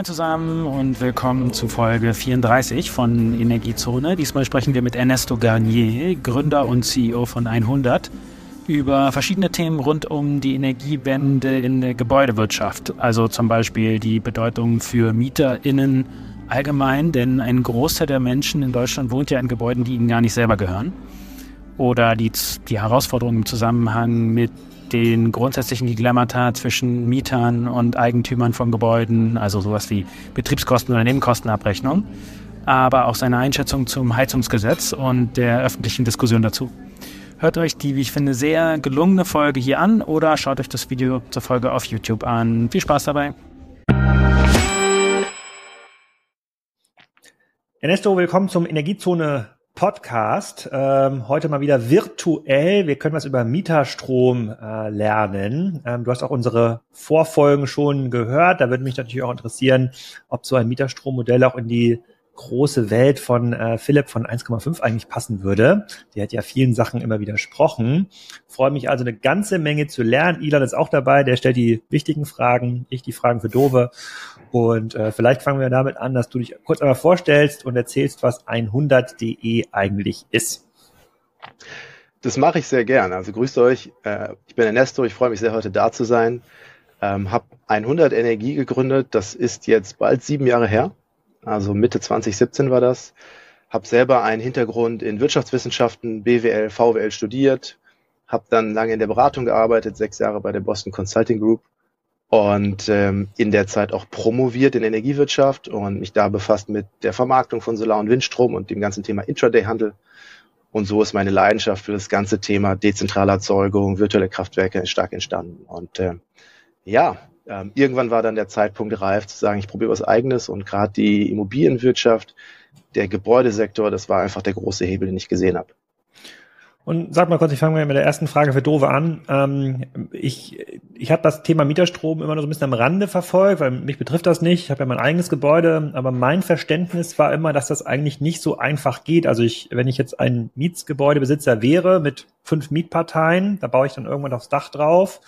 Moin zusammen und willkommen zu Folge 34 von Energiezone. Diesmal sprechen wir mit Ernesto Garnier, Gründer und CEO von 100, über verschiedene Themen rund um die Energiewende in der Gebäudewirtschaft. Also zum Beispiel die Bedeutung für MieterInnen allgemein, denn ein Großteil der Menschen in Deutschland wohnt ja in Gebäuden, die ihnen gar nicht selber gehören. Oder die, die Herausforderungen im Zusammenhang mit den grundsätzlichen Dilemmata zwischen Mietern und Eigentümern von Gebäuden, also sowas wie Betriebskosten- oder Nebenkostenabrechnung, aber auch seine Einschätzung zum Heizungsgesetz und der öffentlichen Diskussion dazu. Hört euch die, wie ich finde, sehr gelungene Folge hier an oder schaut euch das Video zur Folge auf YouTube an. Viel Spaß dabei! Ernesto, willkommen zum Energiezone Podcast. Ähm, heute mal wieder virtuell. Wir können was über Mieterstrom äh, lernen. Ähm, du hast auch unsere Vorfolgen schon gehört. Da würde mich natürlich auch interessieren, ob so ein Mieterstrommodell auch in die große Welt von äh, Philipp von 1,5 eigentlich passen würde. Der hat ja vielen Sachen immer widersprochen. Freue mich also eine ganze Menge zu lernen. Ilan ist auch dabei, der stellt die wichtigen Fragen, ich die Fragen für Dove. Und äh, vielleicht fangen wir damit an, dass du dich kurz einmal vorstellst und erzählst, was 100.de eigentlich ist. Das mache ich sehr gern. Also grüßt euch. Äh, ich bin Ernesto. Ich freue mich sehr, heute da zu sein. Ähm, habe 100 Energie gegründet. Das ist jetzt bald sieben Jahre her also Mitte 2017 war das. Habe selber einen Hintergrund in Wirtschaftswissenschaften, BWL, VWL studiert, habe dann lange in der Beratung gearbeitet, sechs Jahre bei der Boston Consulting Group und ähm, in der Zeit auch promoviert in Energiewirtschaft und mich da befasst mit der Vermarktung von Solar- und Windstrom und dem ganzen Thema Intraday-Handel. Und so ist meine Leidenschaft für das ganze Thema dezentrale Erzeugung, virtuelle Kraftwerke stark entstanden. Und äh, ja, ähm, irgendwann war dann der Zeitpunkt reif zu sagen, ich probiere was eigenes und gerade die Immobilienwirtschaft, der Gebäudesektor, das war einfach der große Hebel, den ich gesehen habe. Und sag mal kurz, ich fange mal mit der ersten Frage für Dove an. Ähm, ich ich habe das Thema Mieterstrom immer nur so ein bisschen am Rande verfolgt, weil mich betrifft das nicht. Ich habe ja mein eigenes Gebäude, aber mein Verständnis war immer, dass das eigentlich nicht so einfach geht. Also ich, wenn ich jetzt ein Mietsgebäudebesitzer wäre mit fünf Mietparteien, da baue ich dann irgendwann aufs Dach drauf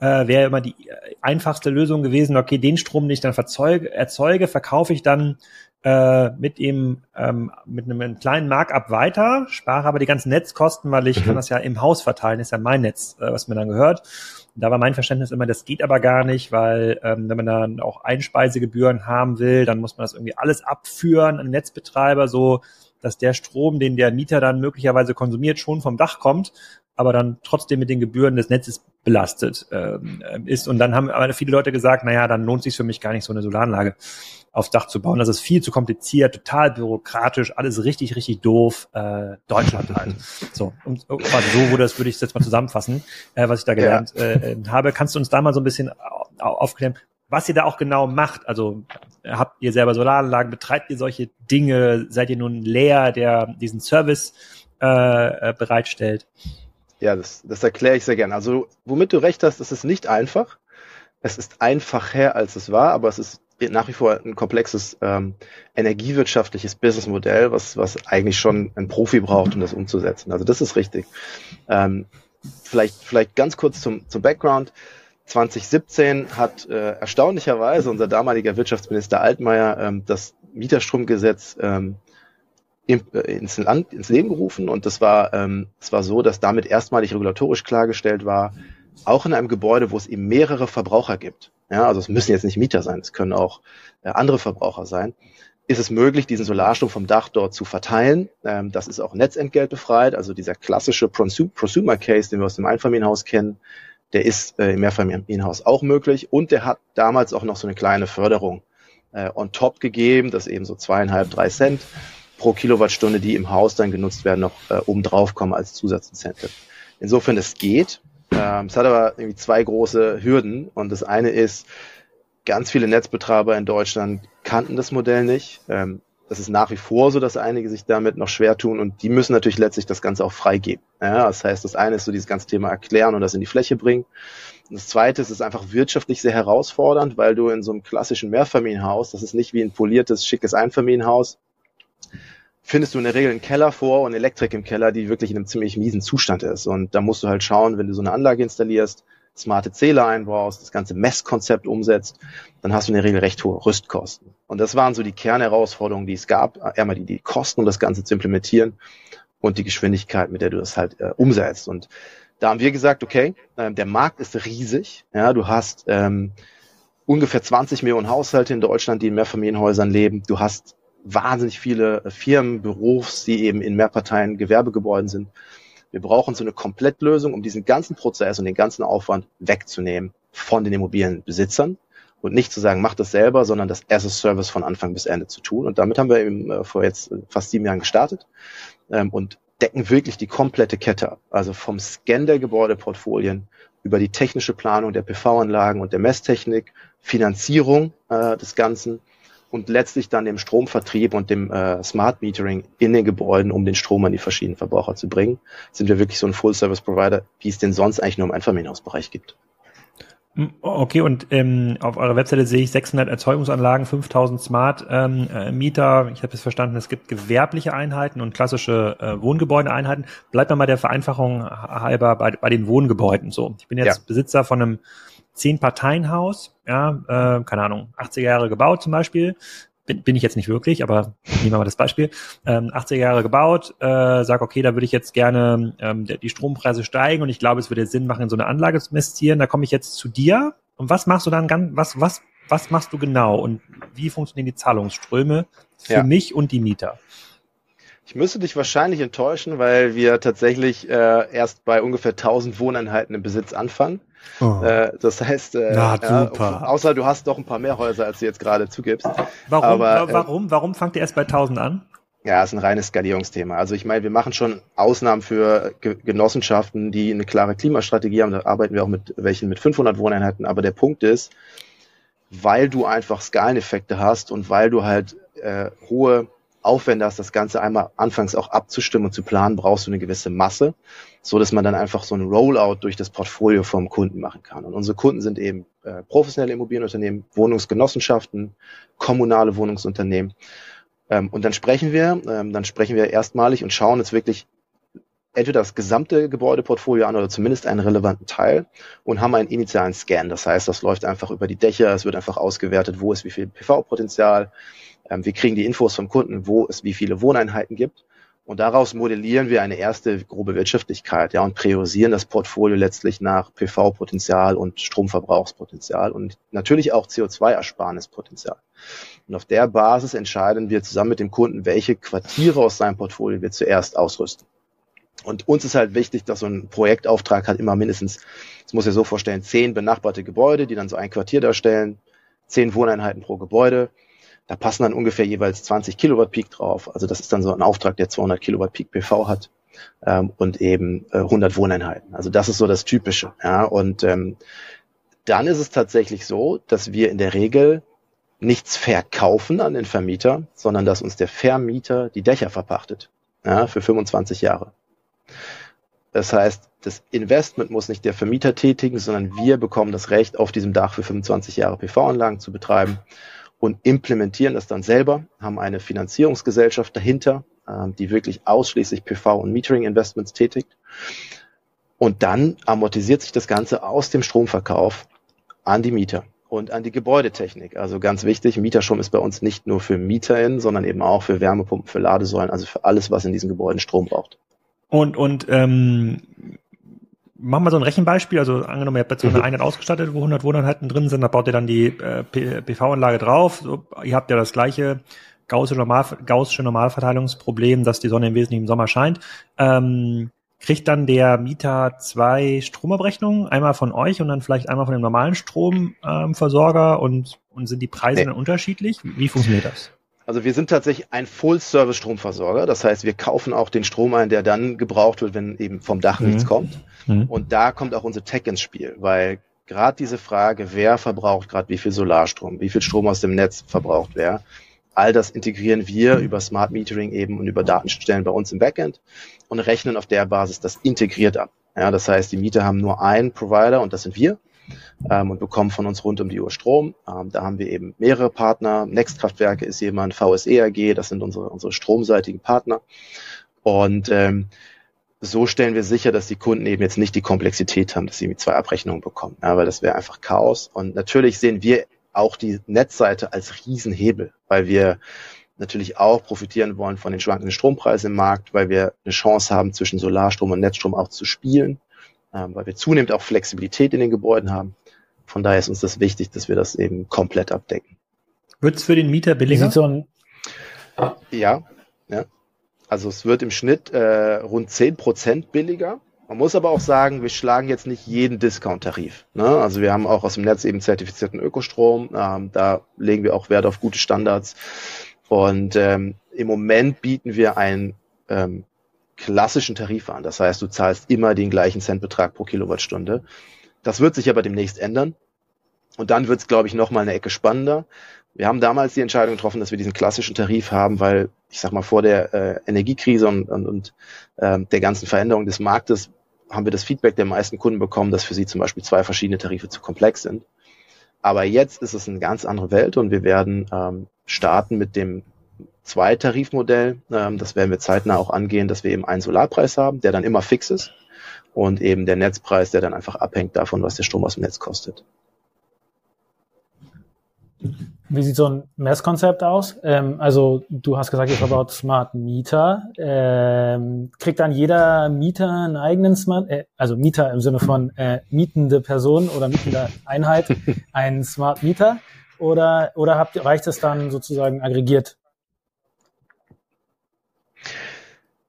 äh, wäre immer die einfachste Lösung gewesen, okay, den Strom, den ich dann verzeuge, erzeuge, verkaufe ich dann äh, mit ihm ähm, mit einem kleinen Markup weiter, spare aber die ganzen Netzkosten, weil ich mhm. kann das ja im Haus verteilen, ist ja mein Netz, äh, was mir dann gehört. Und da war mein Verständnis immer, das geht aber gar nicht, weil ähm, wenn man dann auch Einspeisegebühren haben will, dann muss man das irgendwie alles abführen an den Netzbetreiber, so dass der Strom, den der Mieter dann möglicherweise konsumiert, schon vom Dach kommt aber dann trotzdem mit den Gebühren des Netzes belastet ähm, ist. Und dann haben aber viele Leute gesagt, naja, dann lohnt sich für mich gar nicht, so eine Solaranlage aufs Dach zu bauen. Das ist viel zu kompliziert, total bürokratisch, alles richtig, richtig doof. Äh, Deutschland halt. So, und quasi so wurde das, würde ich jetzt mal zusammenfassen, äh, was ich da gelernt ja. äh, habe. Kannst du uns da mal so ein bisschen aufklären, was ihr da auch genau macht? Also habt ihr selber Solaranlagen, betreibt ihr solche Dinge? Seid ihr nun leer, der diesen Service äh, äh bereitstellt? Ja, das, das erkläre ich sehr gern. Also, womit du recht hast, es ist nicht einfach. Es ist einfacher, als es war, aber es ist nach wie vor ein komplexes ähm, energiewirtschaftliches Businessmodell, was, was eigentlich schon ein Profi braucht, um das umzusetzen. Also das ist richtig. Ähm, vielleicht, vielleicht ganz kurz zum, zum Background. 2017 hat äh, erstaunlicherweise unser damaliger Wirtschaftsminister Altmaier ähm, das Mieterstromgesetz ähm, äh, ins, Land, ins Leben gerufen. Und das war, ähm, das war so, dass damit erstmalig regulatorisch klargestellt war, auch in einem Gebäude, wo es eben mehrere Verbraucher gibt, ja, also es müssen jetzt nicht Mieter sein, es können auch äh, andere Verbraucher sein, ist es möglich, diesen Solarstrom vom Dach dort zu verteilen. Ähm, das ist auch Netzentgelt befreit, also dieser klassische Prosumer Case, den wir aus dem Einfamilienhaus kennen, der ist äh, im Mehrfamilienhaus auch möglich. Und der hat damals auch noch so eine kleine Förderung äh, on top gegeben, das eben so zweieinhalb, drei Cent pro Kilowattstunde, die im Haus dann genutzt werden, noch äh, obendrauf kommen als Zusatzincentive. Insofern, es geht. Ähm, es hat aber irgendwie zwei große Hürden. Und das eine ist, ganz viele Netzbetreiber in Deutschland kannten das Modell nicht. Ähm, das ist nach wie vor so, dass einige sich damit noch schwer tun und die müssen natürlich letztlich das Ganze auch freigeben. Ja, das heißt, das eine ist so dieses ganze Thema erklären und das in die Fläche bringen. Und das zweite ist, es ist einfach wirtschaftlich sehr herausfordernd, weil du in so einem klassischen Mehrfamilienhaus, das ist nicht wie ein poliertes, schickes Einfamilienhaus, findest du in der Regel einen Keller vor und Elektrik im Keller, die wirklich in einem ziemlich miesen Zustand ist. Und da musst du halt schauen, wenn du so eine Anlage installierst, smarte Zähler einbaust, das ganze Messkonzept umsetzt, dann hast du in der Regel recht hohe Rüstkosten. Und das waren so die Kernherausforderungen, die es gab, einmal die, die Kosten, um das Ganze zu implementieren und die Geschwindigkeit, mit der du das halt äh, umsetzt. Und da haben wir gesagt, okay, äh, der Markt ist riesig. Ja, du hast ähm, ungefähr 20 Millionen Haushalte in Deutschland, die in Mehrfamilienhäusern leben. Du hast wahnsinnig viele Firmen, Berufs, die eben in Mehrparteien Gewerbegebäuden sind. Wir brauchen so eine Komplettlösung, um diesen ganzen Prozess und den ganzen Aufwand wegzunehmen von den Immobilienbesitzern und nicht zu sagen, mach das selber, sondern das as a Service von Anfang bis Ende zu tun. Und damit haben wir eben äh, vor jetzt fast sieben Jahren gestartet ähm, und decken wirklich die komplette Kette ab. Also vom Scan der Gebäudeportfolien über die technische Planung der PV-Anlagen und der Messtechnik, Finanzierung äh, des Ganzen und letztlich dann dem Stromvertrieb und dem äh, Smart Metering in den Gebäuden, um den Strom an die verschiedenen Verbraucher zu bringen, sind wir wirklich so ein Full-Service-Provider, wie es den sonst eigentlich nur im Einfamilienhausbereich gibt. Hm, okay, und ähm, auf eurer Webseite sehe ich 600 Erzeugungsanlagen, 5000 Smart ähm, äh, Mieter. Ich habe es verstanden, es gibt gewerbliche Einheiten und klassische äh, Wohngebäudeeinheiten. Bleibt mal der Vereinfachung halber bei, bei den Wohngebäuden so. Ich bin jetzt ja. Besitzer von einem Zehn-Parteien-Haus, ja, äh, keine Ahnung, 80er Jahre gebaut zum Beispiel. Bin, bin ich jetzt nicht wirklich, aber nehmen wir mal das Beispiel. Ähm, 80er Jahre gebaut, äh, sag, okay, da würde ich jetzt gerne ähm, die Strompreise steigen und ich glaube, es würde Sinn machen, in so eine Anlage zu investieren. Da komme ich jetzt zu dir. Und was machst du dann ganz, was, was, was machst du genau und wie funktionieren die Zahlungsströme für ja. mich und die Mieter? Ich müsste dich wahrscheinlich enttäuschen, weil wir tatsächlich äh, erst bei ungefähr 1000 Wohneinheiten im Besitz anfangen. Oh. Äh, das heißt, äh, Na, super. Ja, außer du hast doch ein paar mehr Häuser, als du jetzt gerade zugibst. Warum, Aber, äh, warum, warum fangt ihr erst bei 1000 an? Ja, ist ein reines Skalierungsthema. Also ich meine, wir machen schon Ausnahmen für Genossenschaften, die eine klare Klimastrategie haben. Da arbeiten wir auch mit welchen mit 500 Wohneinheiten. Aber der Punkt ist, weil du einfach Skaleneffekte hast und weil du halt äh, hohe Aufwände hast, das Ganze einmal anfangs auch abzustimmen und zu planen, brauchst du eine gewisse Masse, so dass man dann einfach so ein Rollout durch das Portfolio vom Kunden machen kann. Und unsere Kunden sind eben äh, professionelle Immobilienunternehmen, Wohnungsgenossenschaften, kommunale Wohnungsunternehmen. Ähm, und dann sprechen wir, ähm, dann sprechen wir erstmalig und schauen uns wirklich entweder das gesamte Gebäudeportfolio an oder zumindest einen relevanten Teil und haben einen initialen Scan. Das heißt, das läuft einfach über die Dächer, es wird einfach ausgewertet, wo ist wie viel PV-Potenzial, wir kriegen die Infos vom Kunden, wo es wie viele Wohneinheiten gibt. Und daraus modellieren wir eine erste grobe Wirtschaftlichkeit, ja, und priorisieren das Portfolio letztlich nach PV-Potenzial und Stromverbrauchspotenzial und natürlich auch CO2-Ersparnispotenzial. Und auf der Basis entscheiden wir zusammen mit dem Kunden, welche Quartiere aus seinem Portfolio wir zuerst ausrüsten. Und uns ist halt wichtig, dass so ein Projektauftrag hat immer mindestens, das muss ja so vorstellen, zehn benachbarte Gebäude, die dann so ein Quartier darstellen, zehn Wohneinheiten pro Gebäude da passen dann ungefähr jeweils 20 Kilowatt Peak drauf. Also das ist dann so ein Auftrag, der 200 Kilowatt Peak PV hat ähm, und eben äh, 100 Wohneinheiten. Also das ist so das Typische. Ja? Und ähm, dann ist es tatsächlich so, dass wir in der Regel nichts verkaufen an den Vermieter, sondern dass uns der Vermieter die Dächer verpachtet ja, für 25 Jahre. Das heißt, das Investment muss nicht der Vermieter tätigen, sondern wir bekommen das Recht, auf diesem Dach für 25 Jahre PV-Anlagen zu betreiben und implementieren das dann selber, haben eine Finanzierungsgesellschaft dahinter, äh, die wirklich ausschließlich PV und Metering Investments tätigt. Und dann amortisiert sich das Ganze aus dem Stromverkauf an die Mieter und an die Gebäudetechnik. Also ganz wichtig, Mieterstrom ist bei uns nicht nur für MieterInnen, sondern eben auch für Wärmepumpen, für Ladesäulen, also für alles, was in diesen Gebäuden Strom braucht. Und, und ähm, Machen wir so ein Rechenbeispiel, also angenommen, ihr habt jetzt so eine mhm. Einheit ausgestattet, wo 100 Wohneinheiten drin sind, da baut ihr dann die äh, PV-Anlage drauf. So, ihr habt ja das gleiche gaussische, Normal, gaussische Normalverteilungsproblem, dass die Sonne im Wesentlichen im Sommer scheint. Ähm, kriegt dann der Mieter zwei Stromabrechnungen, einmal von euch und dann vielleicht einmal von dem normalen Stromversorger ähm, und, und sind die Preise nee. dann unterschiedlich? Wie funktioniert das? Also wir sind tatsächlich ein Full-Service-Stromversorger. Das heißt, wir kaufen auch den Strom ein, der dann gebraucht wird, wenn eben vom Dach mhm. nichts kommt. Mhm. Und da kommt auch unsere Tech ins Spiel, weil gerade diese Frage, wer verbraucht gerade wie viel Solarstrom, wie viel Strom aus dem Netz verbraucht wer, all das integrieren wir über Smart Metering eben und über Datenstellen bei uns im Backend und rechnen auf der Basis das integriert ab. Ja, das heißt, die Mieter haben nur einen Provider und das sind wir ähm, und bekommen von uns rund um die Uhr Strom. Ähm, da haben wir eben mehrere Partner. Nextkraftwerke ist jemand, VSE AG, das sind unsere, unsere stromseitigen Partner. Und ähm, so stellen wir sicher, dass die Kunden eben jetzt nicht die Komplexität haben, dass sie mit zwei Abrechnungen bekommen. Ja, weil das wäre einfach Chaos. Und natürlich sehen wir auch die Netzseite als Riesenhebel, weil wir natürlich auch profitieren wollen von den schwankenden Strompreisen im Markt, weil wir eine Chance haben, zwischen Solarstrom und Netzstrom auch zu spielen, ähm, weil wir zunehmend auch Flexibilität in den Gebäuden haben. Von daher ist uns das wichtig, dass wir das eben komplett abdecken. Wird es für den Mieter billiger? So ja, ja. Also es wird im Schnitt äh, rund zehn Prozent billiger. Man muss aber auch sagen, wir schlagen jetzt nicht jeden Discount-Tarif. Ne? Also wir haben auch aus dem Netz eben zertifizierten Ökostrom. Ähm, da legen wir auch Wert auf gute Standards. Und ähm, im Moment bieten wir einen ähm, klassischen Tarif an. Das heißt, du zahlst immer den gleichen Centbetrag pro Kilowattstunde. Das wird sich aber demnächst ändern. Und dann wird es, glaube ich, noch mal eine Ecke spannender. Wir haben damals die Entscheidung getroffen, dass wir diesen klassischen Tarif haben, weil ich sag mal vor der äh, Energiekrise und, und, und äh, der ganzen Veränderung des Marktes haben wir das Feedback der meisten Kunden bekommen, dass für sie zum Beispiel zwei verschiedene Tarife zu komplex sind. Aber jetzt ist es eine ganz andere Welt und wir werden ähm, starten mit dem Zwei-Tarifmodell. Ähm, das werden wir zeitnah auch angehen, dass wir eben einen Solarpreis haben, der dann immer fix ist und eben der Netzpreis, der dann einfach abhängt davon, was der Strom aus dem Netz kostet. Wie sieht so ein Messkonzept aus? Ähm, also du hast gesagt, ihr verbaut Smart Meter. Ähm, kriegt dann jeder Mieter einen eigenen Smart, äh, also Mieter im Sinne von äh, mietende Person oder mietende Einheit, einen Smart Meter? Oder, oder habt, reicht es dann sozusagen aggregiert?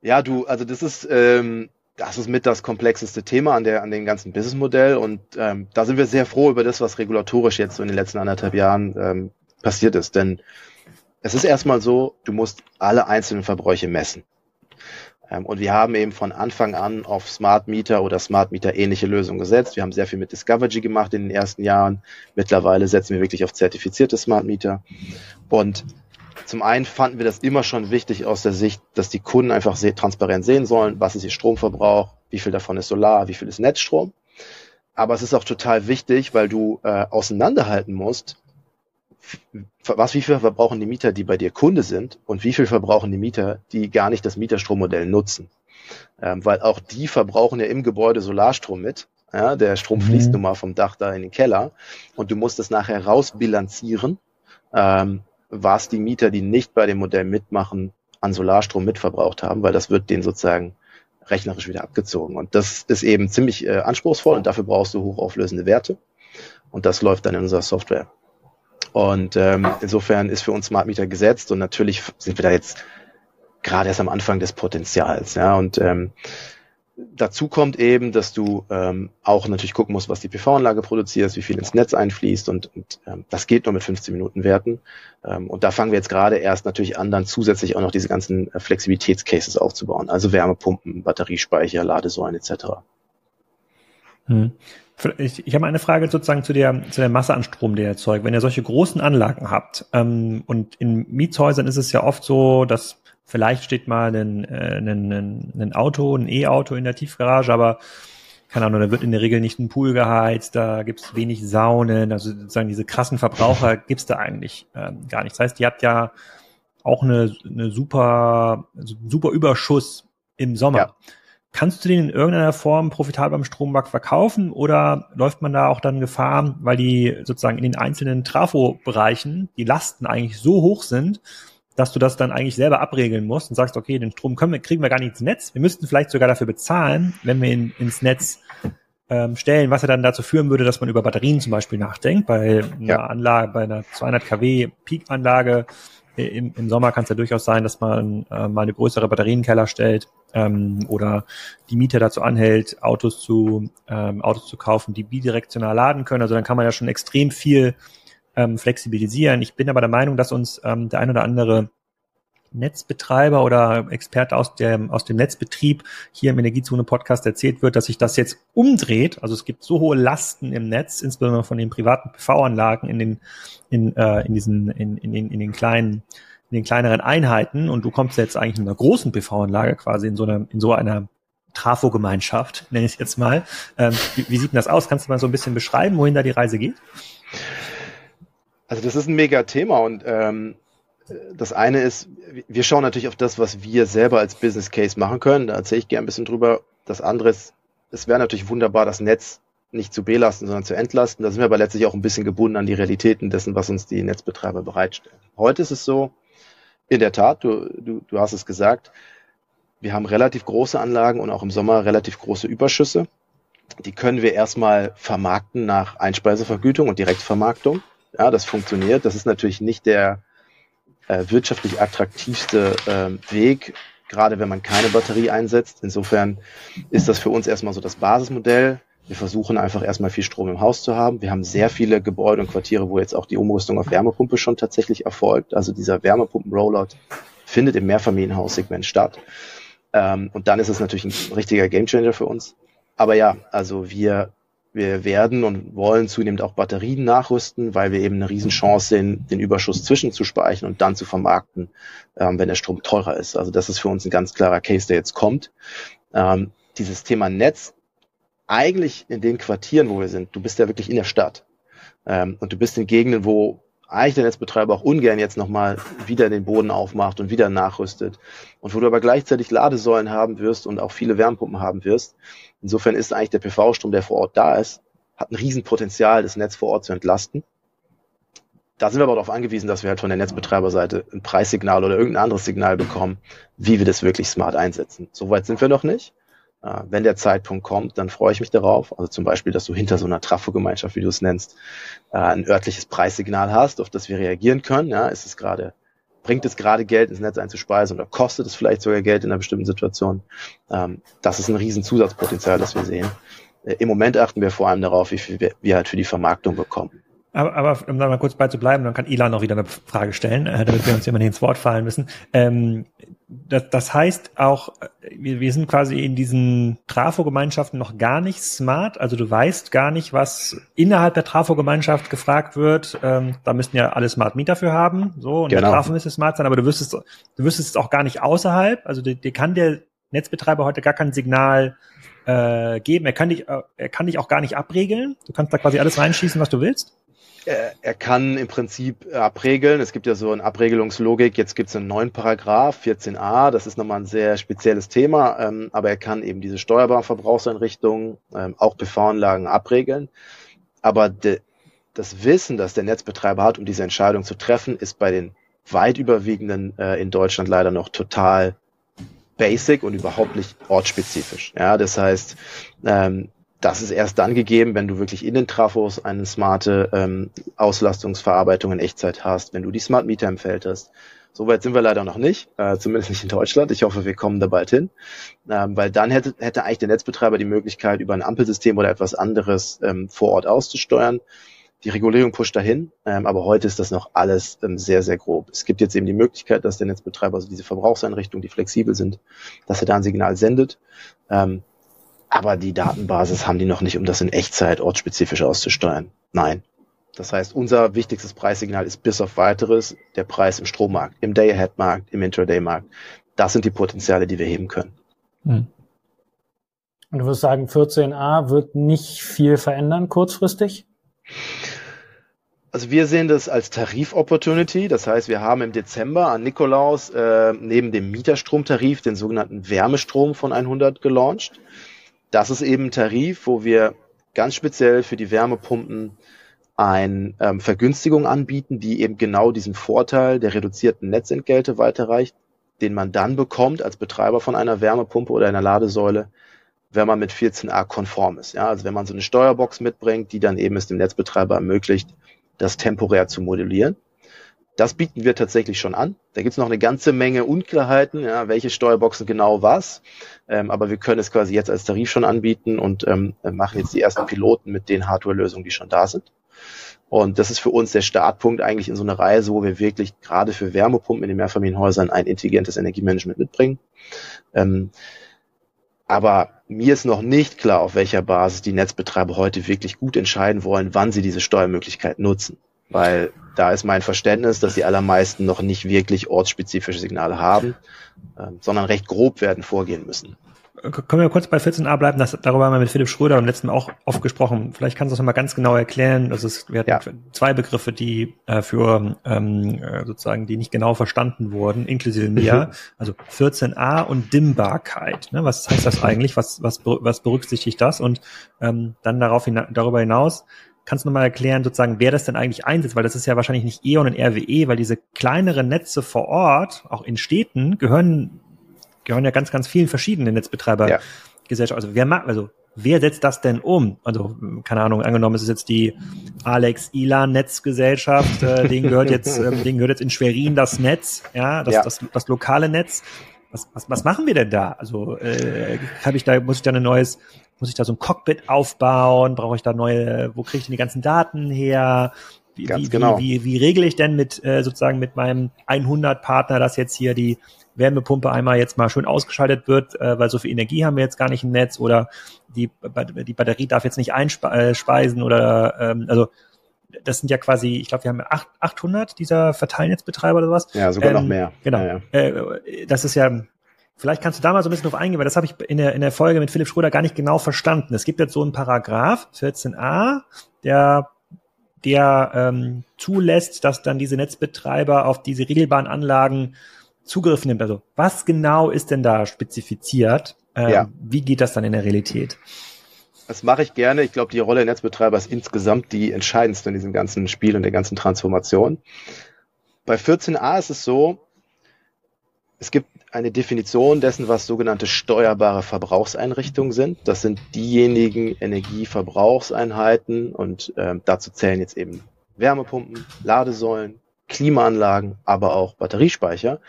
Ja, du, also das ist ähm, das ist mit das komplexeste Thema an der an dem ganzen Businessmodell und ähm, da sind wir sehr froh über das, was regulatorisch jetzt so in den letzten anderthalb Jahren ähm, passiert ist. Denn es ist erstmal so, du musst alle einzelnen Verbräuche messen. Ähm, und wir haben eben von Anfang an auf Smart Meter oder Smart Meter ähnliche Lösungen gesetzt. Wir haben sehr viel mit Discovery gemacht in den ersten Jahren. Mittlerweile setzen wir wirklich auf zertifizierte Smart Meter. Und zum einen fanden wir das immer schon wichtig aus der Sicht, dass die Kunden einfach sehr transparent sehen sollen, was ist ihr Stromverbrauch, wie viel davon ist Solar, wie viel ist Netzstrom. Aber es ist auch total wichtig, weil du äh, auseinanderhalten musst, was, wie viel verbrauchen die Mieter, die bei dir Kunde sind und wie viel verbrauchen die Mieter, die gar nicht das Mieterstrommodell nutzen. Ähm, weil auch die verbrauchen ja im Gebäude Solarstrom mit. Ja, der Strom fließt mhm. nun mal vom Dach da in den Keller und du musst das nachher rausbilanzieren, ähm, was die Mieter, die nicht bei dem Modell mitmachen, an Solarstrom mitverbraucht haben, weil das wird denen sozusagen rechnerisch wieder abgezogen. Und das ist eben ziemlich äh, anspruchsvoll und dafür brauchst du hochauflösende Werte. Und das läuft dann in unserer Software. Und ähm, insofern ist für uns Smart Meter gesetzt und natürlich sind wir da jetzt gerade erst am Anfang des Potenzials. Ja, und ähm, dazu kommt eben, dass du ähm, auch natürlich gucken musst, was die PV-Anlage produziert, wie viel ins Netz einfließt und, und ähm, das geht nur mit 15 Minuten Werten. Ähm, und da fangen wir jetzt gerade erst natürlich an, dann zusätzlich auch noch diese ganzen äh, Flexibilitätscases aufzubauen, also Wärmepumpen, Batteriespeicher, Ladesäulen etc. Hm. Ich, ich habe eine Frage sozusagen zu der, zu der Masse an Strom, der erzeugt. Wenn ihr solche großen Anlagen habt, ähm, und in Mietshäusern ist es ja oft so, dass vielleicht steht mal ein, äh, ein, ein, ein Auto, ein E-Auto in der Tiefgarage, aber keine Ahnung, da wird in der Regel nicht ein Pool geheizt, da gibt es wenig Saunen, also sozusagen diese krassen Verbraucher gibt es da eigentlich ähm, gar nicht. Das heißt, ihr habt ja auch eine, eine super, also super Überschuss im Sommer. Ja. Kannst du den in irgendeiner Form profitabel am Strommarkt verkaufen oder läuft man da auch dann Gefahr, weil die sozusagen in den einzelnen Trafo-Bereichen die Lasten eigentlich so hoch sind, dass du das dann eigentlich selber abregeln musst und sagst, okay, den Strom wir, kriegen wir gar nicht ins Netz. Wir müssten vielleicht sogar dafür bezahlen, wenn wir ihn ins Netz ähm, stellen, was ja dann dazu führen würde, dass man über Batterien zum Beispiel nachdenkt. Bei einer ja. Anlage, bei einer 200 kW Peak-Anlage im, im Sommer kann es ja durchaus sein, dass man äh, mal eine größere Batterienkeller stellt ähm, oder die Mieter dazu anhält, Autos zu ähm, Autos zu kaufen, die bidirektional laden können. Also dann kann man ja schon extrem viel ähm, flexibilisieren. Ich bin aber der Meinung, dass uns ähm, der ein oder andere Netzbetreiber oder Experte aus dem, aus dem Netzbetrieb hier im Energiezone Podcast erzählt wird, dass sich das jetzt umdreht. Also es gibt so hohe Lasten im Netz, insbesondere von den privaten PV-Anlagen in den, in, äh, in diesen, in, in, in, in den kleinen, in den kleineren Einheiten und du kommst jetzt eigentlich in einer großen PV-Anlage quasi in so einer, in so einer Trafo-Gemeinschaft, nenne ich es jetzt mal. Ähm, wie, wie sieht denn das aus? Kannst du mal so ein bisschen beschreiben, wohin da die Reise geht? Also das ist ein mega Thema und ähm, das eine ist, wir schauen natürlich auf das, was wir selber als Business Case machen können. Da erzähle ich gerne ein bisschen drüber. Das andere ist, es wäre natürlich wunderbar, das Netz nicht zu belasten, sondern zu entlasten. Da sind wir aber letztlich auch ein bisschen gebunden an die Realitäten dessen, was uns die Netzbetreiber bereitstellen. Heute ist es so, in der Tat, du, du, du hast es gesagt, wir haben relativ große Anlagen und auch im Sommer relativ große Überschüsse. Die können wir erstmal vermarkten nach Einspeisevergütung und Direktvermarktung. Ja, das funktioniert. Das ist natürlich nicht der äh, wirtschaftlich attraktivste äh, Weg, gerade wenn man keine Batterie einsetzt. Insofern ist das für uns erstmal so das Basismodell. Wir versuchen einfach erstmal viel Strom im Haus zu haben. Wir haben sehr viele Gebäude und Quartiere, wo jetzt auch die Umrüstung auf Wärmepumpe schon tatsächlich erfolgt. Also dieser Wärmepumpen-Rollout findet im Mehrfamilienhaussegment statt. Ähm, und dann ist es natürlich ein richtiger Gamechanger für uns. Aber ja, also wir, wir werden und wollen zunehmend auch Batterien nachrüsten, weil wir eben eine Riesenchance sehen, den Überschuss zwischenzuspeichern und dann zu vermarkten, ähm, wenn der Strom teurer ist. Also das ist für uns ein ganz klarer Case, der jetzt kommt. Ähm, dieses Thema Netz eigentlich in den Quartieren, wo wir sind, du bist ja wirklich in der Stadt. Ähm, und du bist in Gegenden, wo eigentlich der Netzbetreiber auch ungern jetzt nochmal wieder den Boden aufmacht und wieder nachrüstet. Und wo du aber gleichzeitig Ladesäulen haben wirst und auch viele Wärmepumpen haben wirst. Insofern ist eigentlich der PV-Strom, der vor Ort da ist, hat ein Riesenpotenzial, das Netz vor Ort zu entlasten. Da sind wir aber darauf angewiesen, dass wir halt von der Netzbetreiberseite ein Preissignal oder irgendein anderes Signal bekommen, wie wir das wirklich smart einsetzen. Soweit sind wir noch nicht. Äh, wenn der Zeitpunkt kommt, dann freue ich mich darauf. Also zum Beispiel, dass du hinter so einer Trafo-Gemeinschaft, wie du es nennst, äh, ein örtliches Preissignal hast, auf das wir reagieren können. Ja, ist es gerade, bringt es gerade Geld ins Netz einzuspeisen oder kostet es vielleicht sogar Geld in einer bestimmten Situation? Ähm, das ist ein riesen Zusatzpotenzial, das wir sehen. Äh, Im Moment achten wir vor allem darauf, wie viel wir halt für die Vermarktung bekommen. Aber, aber um da mal kurz beizubleiben, dann kann Ilan auch wieder eine Frage stellen, damit wir uns immer nicht ins Wort fallen müssen. Ähm, das, das heißt auch, wir, wir sind quasi in diesen Trafo-Gemeinschaften noch gar nicht smart. Also du weißt gar nicht, was innerhalb der Trafo-Gemeinschaft gefragt wird. Ähm, da müssten ja alle Smart Meter für haben. So, und genau. der Trafo müsste smart sein, aber du wüsstest, du wüsstest es auch gar nicht außerhalb. Also dir, dir kann der Netzbetreiber heute gar kein Signal äh, geben. Er kann dich, äh, er kann dich auch gar nicht abregeln. Du kannst da quasi alles reinschießen, was du willst er, er kann im Prinzip abregeln. Es gibt ja so eine Abregelungslogik. Jetzt gibt es einen neuen Paragraph, 14a. Das ist nochmal ein sehr spezielles Thema. Ähm, aber er kann eben diese steuerbaren Verbrauchseinrichtungen, ähm, auch PV-Anlagen abregeln. Aber de, das Wissen, das der Netzbetreiber hat, um diese Entscheidung zu treffen, ist bei den weit überwiegenden äh, in Deutschland leider noch total basic und überhaupt nicht ortsspezifisch. Ja, das heißt, ähm, das ist erst dann gegeben, wenn du wirklich in den Trafos eine smarte ähm, Auslastungsverarbeitung in Echtzeit hast, wenn du die Smart Meter im Feld hast. Soweit sind wir leider noch nicht, äh, zumindest nicht in Deutschland. Ich hoffe, wir kommen da bald hin, ähm, weil dann hätte, hätte eigentlich der Netzbetreiber die Möglichkeit, über ein Ampelsystem oder etwas anderes ähm, vor Ort auszusteuern. Die Regulierung pusht dahin, ähm, aber heute ist das noch alles ähm, sehr, sehr grob. Es gibt jetzt eben die Möglichkeit, dass der Netzbetreiber, also diese Verbrauchseinrichtungen, die flexibel sind, dass er da ein Signal sendet. Ähm, aber die Datenbasis haben die noch nicht, um das in Echtzeit ortsspezifisch auszusteuern. Nein. Das heißt, unser wichtigstes Preissignal ist bis auf weiteres der Preis im Strommarkt, im Day-Ahead-Markt, im Intraday-Markt. Das sind die Potenziale, die wir heben können. Hm. Und du wirst sagen, 14a wird nicht viel verändern kurzfristig? Also wir sehen das als Tarif-Opportunity. Das heißt, wir haben im Dezember an Nikolaus äh, neben dem Mieterstromtarif den sogenannten Wärmestrom von 100 gelauncht. Das ist eben ein Tarif, wo wir ganz speziell für die Wärmepumpen eine ähm, Vergünstigung anbieten, die eben genau diesen Vorteil der reduzierten Netzentgelte weiterreicht, den man dann bekommt als Betreiber von einer Wärmepumpe oder einer Ladesäule, wenn man mit 14a konform ist. Ja, also wenn man so eine Steuerbox mitbringt, die dann eben es dem Netzbetreiber ermöglicht, das temporär zu modellieren. Das bieten wir tatsächlich schon an. Da gibt es noch eine ganze Menge Unklarheiten, ja, welche Steuerboxen genau was. Ähm, aber wir können es quasi jetzt als Tarif schon anbieten und ähm, machen jetzt die ersten Piloten mit den Hardware-Lösungen, die schon da sind. Und das ist für uns der Startpunkt eigentlich in so einer Reise, wo wir wirklich gerade für Wärmepumpen in den Mehrfamilienhäusern ein intelligentes Energiemanagement mitbringen. Ähm, aber mir ist noch nicht klar, auf welcher Basis die Netzbetreiber heute wirklich gut entscheiden wollen, wann sie diese Steuermöglichkeit nutzen. Weil da ist mein Verständnis, dass die allermeisten noch nicht wirklich ortsspezifische Signale haben, äh, sondern recht grob werden vorgehen müssen. können wir kurz bei 14a bleiben? Das, darüber haben wir mit Philipp Schröder im letzten Mal auch oft gesprochen. Vielleicht kannst du das nochmal ganz genau erklären. Das ist, wir hatten ja. zwei Begriffe, die äh, für ähm, äh, sozusagen, die nicht genau verstanden wurden, inklusive mir. Mhm. Also 14a und Dimmbarkeit. Ne? Was heißt das eigentlich? Was, was, was berücksichtigt das? Und ähm, dann darauf hina darüber hinaus, Kannst du nochmal erklären, sozusagen, wer das denn eigentlich einsetzt? Weil das ist ja wahrscheinlich nicht E.ON und RWE, weil diese kleineren Netze vor Ort, auch in Städten, gehören gehören ja ganz, ganz vielen verschiedenen Netzbetreibergesellschaften. Also wer macht, also wer setzt das denn um? Also, keine Ahnung, angenommen, es ist jetzt die Alex Ilan Netzgesellschaft, äh, denen gehört jetzt, ähm, denen gehört jetzt in Schwerin das Netz, ja, das, ja. das, das, das lokale Netz. Was, was, was machen wir denn da? Also äh, habe ich da, muss ich da ein neues, muss ich da so ein Cockpit aufbauen? Brauche ich da neue, wo kriege ich denn die ganzen Daten her? Wie, wie, genau. wie, wie, regle ich denn mit äh, sozusagen mit meinem 100 Partner, dass jetzt hier die Wärmepumpe einmal jetzt mal schön ausgeschaltet wird, äh, weil so viel Energie haben wir jetzt gar nicht im Netz oder die, die Batterie darf jetzt nicht einspeisen oder ähm, also das sind ja quasi, ich glaube, wir haben 800 dieser Verteilnetzbetreiber oder was. Ja, sogar ähm, noch mehr. Genau. Ja, ja. Äh, das ist ja, vielleicht kannst du da mal so ein bisschen drauf eingehen, weil das habe ich in der, in der Folge mit Philipp Schröder gar nicht genau verstanden. Es gibt jetzt so einen Paragraph 14a, der der ähm, zulässt, dass dann diese Netzbetreiber auf diese regelbaren Anlagen Zugriff nimmt. Also was genau ist denn da spezifiziert? Ähm, ja. Wie geht das dann in der Realität? Das mache ich gerne. Ich glaube, die Rolle der Netzbetreiber ist insgesamt die entscheidendste in diesem ganzen Spiel und der ganzen Transformation. Bei 14a ist es so, es gibt eine Definition dessen, was sogenannte steuerbare Verbrauchseinrichtungen sind. Das sind diejenigen Energieverbrauchseinheiten und äh, dazu zählen jetzt eben Wärmepumpen, Ladesäulen, Klimaanlagen, aber auch Batteriespeicher,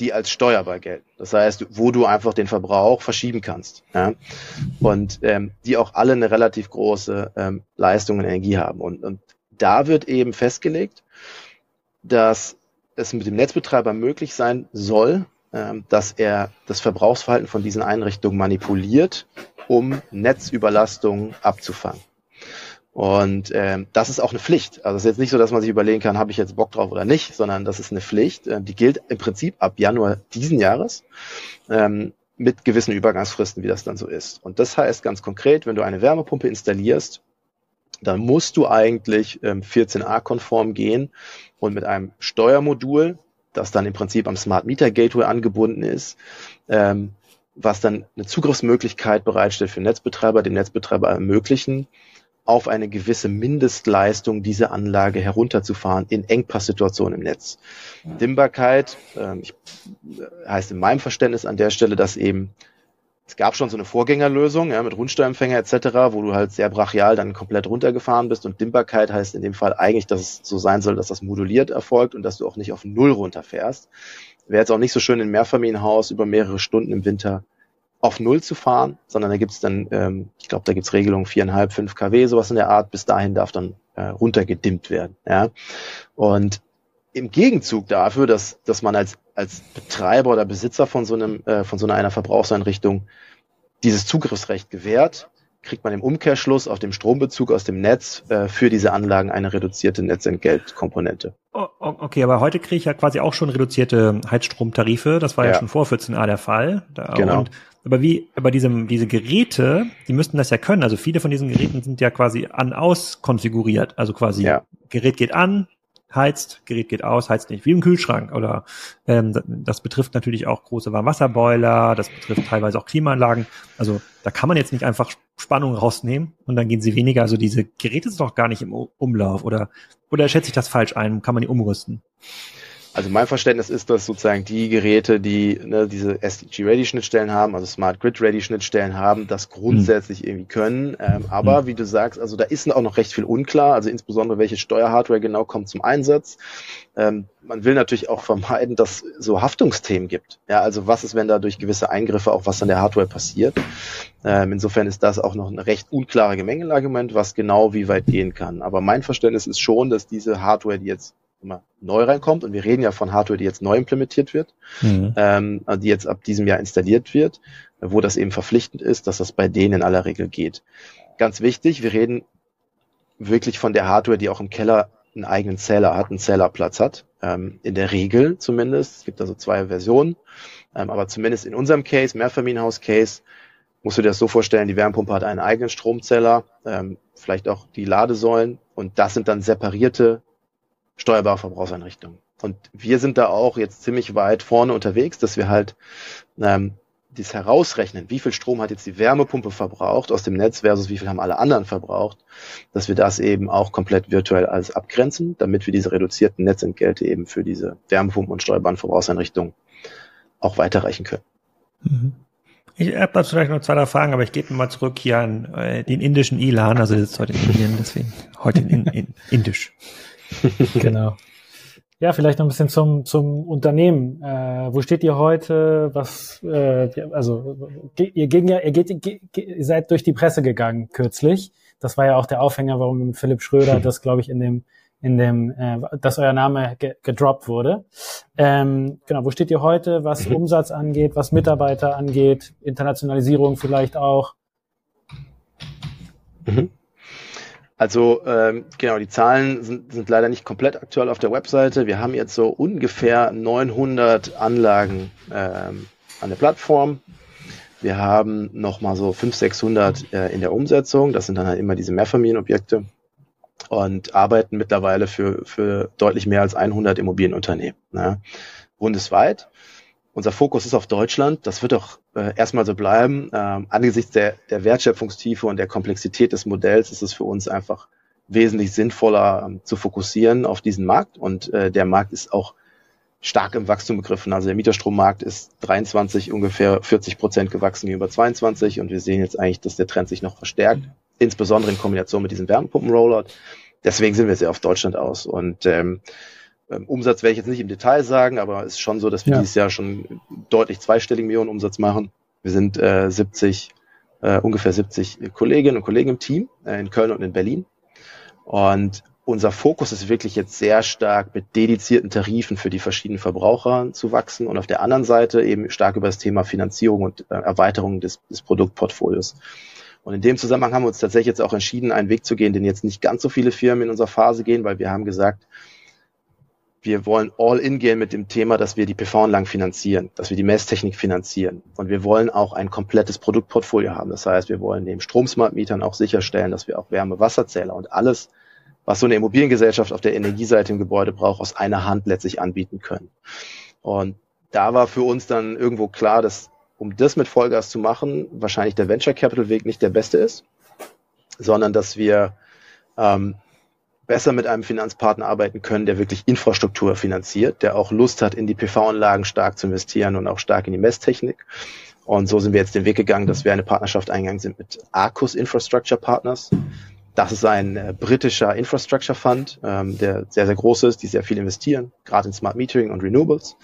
die als steuerbar gelten. Das heißt, wo du einfach den Verbrauch verschieben kannst. Ja? Und ähm, die auch alle eine relativ große ähm, Leistung und Energie haben. Und, und da wird eben festgelegt, dass es mit dem Netzbetreiber möglich sein soll, dass er das Verbrauchsverhalten von diesen Einrichtungen manipuliert, um Netzüberlastungen abzufangen. Und ähm, das ist auch eine Pflicht. Also es ist jetzt nicht so, dass man sich überlegen kann, habe ich jetzt Bock drauf oder nicht, sondern das ist eine Pflicht. Äh, die gilt im Prinzip ab Januar diesen Jahres ähm, mit gewissen Übergangsfristen, wie das dann so ist. Und das heißt ganz konkret, wenn du eine Wärmepumpe installierst, dann musst du eigentlich ähm, 14a-konform gehen und mit einem Steuermodul, das dann im Prinzip am Smart Meter Gateway angebunden ist, ähm, was dann eine Zugriffsmöglichkeit bereitstellt für Netzbetreiber, dem Netzbetreiber ermöglichen, auf eine gewisse Mindestleistung diese Anlage herunterzufahren in Engpasssituationen im Netz. Dimmbarkeit äh, ich, heißt in meinem Verständnis an der Stelle, dass eben es gab schon so eine Vorgängerlösung ja, mit Rundsteuerempfänger etc., wo du halt sehr brachial dann komplett runtergefahren bist und Dimmbarkeit heißt in dem Fall eigentlich, dass es so sein soll, dass das moduliert erfolgt und dass du auch nicht auf Null runterfährst. Wäre jetzt auch nicht so schön in Mehrfamilienhaus über mehrere Stunden im Winter auf Null zu fahren, sondern da gibt's dann, ähm, ich glaube, da gibt's Regelungen viereinhalb, fünf kW, sowas in der Art. Bis dahin darf dann äh, runtergedimmt werden. Ja? Und im Gegenzug dafür, dass, dass man als, als Betreiber oder Besitzer von so einem, äh, von so einer Verbrauchseinrichtung dieses Zugriffsrecht gewährt, kriegt man im Umkehrschluss auf dem Strombezug aus dem Netz äh, für diese Anlagen eine reduzierte Netzentgeltkomponente. Oh, okay, aber heute kriege ich ja quasi auch schon reduzierte Heizstromtarife. Das war ja, ja schon vor 14a der Fall. Da, genau. Und, aber wie, aber diese, diese Geräte, die müssten das ja können. Also viele von diesen Geräten sind ja quasi an-aus konfiguriert. Also quasi ja. Gerät geht an, heizt, Gerät geht aus, heizt nicht, wie im Kühlschrank. Oder ähm, das betrifft natürlich auch große Warmwasserboiler, das betrifft teilweise auch Klimaanlagen. Also da kann man jetzt nicht einfach Spannung rausnehmen und dann gehen sie weniger. Also diese Geräte sind doch gar nicht im Umlauf oder oder schätze ich das falsch ein? Kann man die umrüsten? Also mein Verständnis ist, dass sozusagen die Geräte, die ne, diese SDG-Ready-Schnittstellen haben, also Smart Grid-Ready-Schnittstellen haben, das grundsätzlich mhm. irgendwie können. Ähm, aber mhm. wie du sagst, also da ist auch noch recht viel unklar, also insbesondere welche Steuerhardware genau kommt zum Einsatz. Ähm, man will natürlich auch vermeiden, dass es so Haftungsthemen gibt. Ja, also was ist, wenn da durch gewisse Eingriffe auch was an der Hardware passiert? Ähm, insofern ist das auch noch eine recht unklare Gemengelage, was genau wie weit gehen kann. Aber mein Verständnis ist schon, dass diese Hardware, die jetzt immer neu reinkommt, und wir reden ja von Hardware, die jetzt neu implementiert wird, mhm. ähm, die jetzt ab diesem Jahr installiert wird, wo das eben verpflichtend ist, dass das bei denen in aller Regel geht. Ganz wichtig, wir reden wirklich von der Hardware, die auch im Keller einen eigenen Zähler hat, einen Zählerplatz hat. Ähm, in der Regel zumindest. Es gibt also zwei Versionen. Ähm, aber zumindest in unserem Case, Mehrfamilienhaus-Case, musst du dir das so vorstellen, die Wärmepumpe hat einen eigenen Stromzeller, ähm, vielleicht auch die Ladesäulen und das sind dann separierte steuerbare Verbrauchseinrichtungen. Und wir sind da auch jetzt ziemlich weit vorne unterwegs, dass wir halt ähm, dies herausrechnen, wie viel Strom hat jetzt die Wärmepumpe verbraucht aus dem Netz versus wie viel haben alle anderen verbraucht, dass wir das eben auch komplett virtuell alles abgrenzen, damit wir diese reduzierten Netzentgelte eben für diese Wärmepumpen und steuerbaren Verbrauchseinrichtungen auch weiterreichen können. Mhm. Ich habe dazu vielleicht noch zwei drei Fragen, aber ich gebe mal zurück hier an äh, den indischen Ilan, also jetzt heute in Indien, deswegen heute in, in Indisch. genau. Ja, vielleicht noch ein bisschen zum, zum Unternehmen. Äh, wo steht ihr heute? Was, äh, also ihr, ging ja, ihr, geht, ihr seid durch die Presse gegangen kürzlich. Das war ja auch der Aufhänger, warum mit Philipp Schröder das, glaube ich, in dem, in dem, äh, dass euer Name ge gedroppt wurde. Ähm, genau, wo steht ihr heute, was mhm. Umsatz angeht, was Mitarbeiter angeht, Internationalisierung vielleicht auch? Mhm. Also ähm, genau, die Zahlen sind, sind leider nicht komplett aktuell auf der Webseite. Wir haben jetzt so ungefähr 900 Anlagen ähm, an der Plattform. Wir haben nochmal so 500, 600 äh, in der Umsetzung. Das sind dann halt immer diese Mehrfamilienobjekte und arbeiten mittlerweile für, für deutlich mehr als 100 Immobilienunternehmen ne? bundesweit. Unser Fokus ist auf Deutschland. Das wird auch äh, erstmal so bleiben. Ähm, angesichts der, der Wertschöpfungstiefe und der Komplexität des Modells ist es für uns einfach wesentlich sinnvoller ähm, zu fokussieren auf diesen Markt. Und äh, der Markt ist auch stark im Wachstum begriffen. Also der Mieterstrommarkt ist 23 ungefähr 40 Prozent gewachsen gegenüber 22 und wir sehen jetzt eigentlich, dass der Trend sich noch verstärkt, insbesondere in Kombination mit diesem Wärmepumpen-Rollout. Deswegen sind wir sehr auf Deutschland aus und ähm, ähm, Umsatz werde ich jetzt nicht im Detail sagen, aber es ist schon so, dass wir ja. dieses Jahr schon deutlich zweistelligen Millionen Umsatz machen. Wir sind äh, 70, äh, ungefähr 70 Kolleginnen und Kollegen im Team äh, in Köln und in Berlin. Und unser Fokus ist wirklich jetzt sehr stark mit dedizierten Tarifen für die verschiedenen Verbraucher zu wachsen und auf der anderen Seite eben stark über das Thema Finanzierung und äh, Erweiterung des, des Produktportfolios. Und in dem Zusammenhang haben wir uns tatsächlich jetzt auch entschieden, einen Weg zu gehen, den jetzt nicht ganz so viele Firmen in unserer Phase gehen, weil wir haben gesagt, wir wollen all in gehen mit dem Thema, dass wir die PV-Anlagen finanzieren, dass wir die Messtechnik finanzieren. Und wir wollen auch ein komplettes Produktportfolio haben. Das heißt, wir wollen neben Stromsmart-Mietern auch sicherstellen, dass wir auch Wärme-Wasserzähler und alles, was so eine Immobiliengesellschaft auf der Energieseite im Gebäude braucht, aus einer Hand letztlich anbieten können. Und da war für uns dann irgendwo klar, dass um das mit Vollgas zu machen, wahrscheinlich der Venture Capital Weg nicht der beste ist, sondern dass wir ähm, besser mit einem Finanzpartner arbeiten können, der wirklich Infrastruktur finanziert, der auch Lust hat, in die PV-Anlagen stark zu investieren und auch stark in die Messtechnik. Und so sind wir jetzt den Weg gegangen, dass wir eine Partnerschaft eingegangen sind mit Arcus Infrastructure Partners. Das ist ein äh, britischer Infrastructure Fund, ähm, der sehr, sehr groß ist, die sehr viel investieren, gerade in Smart Metering und Renewables.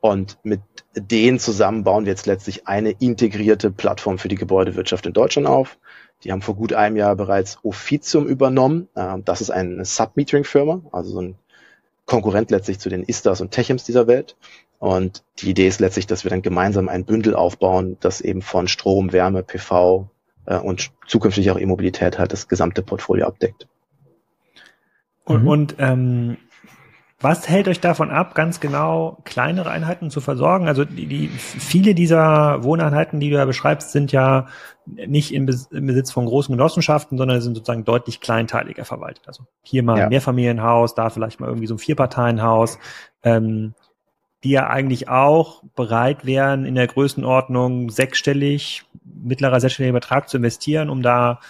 Und mit denen zusammen bauen wir jetzt letztlich eine integrierte Plattform für die Gebäudewirtschaft in Deutschland auf. Die haben vor gut einem Jahr bereits Officium übernommen. Ähm, das ist eine Submetering-Firma, also so ein Konkurrent letztlich zu den Istas und Techems dieser Welt. Und die Idee ist letztlich, dass wir dann gemeinsam ein Bündel aufbauen, das eben von Strom, Wärme, PV äh, und zukünftig auch E-Mobilität halt das gesamte Portfolio abdeckt. Und, mhm. und ähm, was hält euch davon ab, ganz genau kleinere Einheiten zu versorgen? Also die, die viele dieser Wohneinheiten, die du ja beschreibst, sind ja nicht im, Besitz von großen Genossenschaften, sondern sind sozusagen deutlich kleinteiliger verwaltet. Also hier mal ja. ein Mehrfamilienhaus, da vielleicht mal irgendwie so ein Vierparteienhaus, ähm, die ja eigentlich auch bereit wären, in der Größenordnung sechsstellig, mittlerer sechsstelliger Betrag zu investieren, um da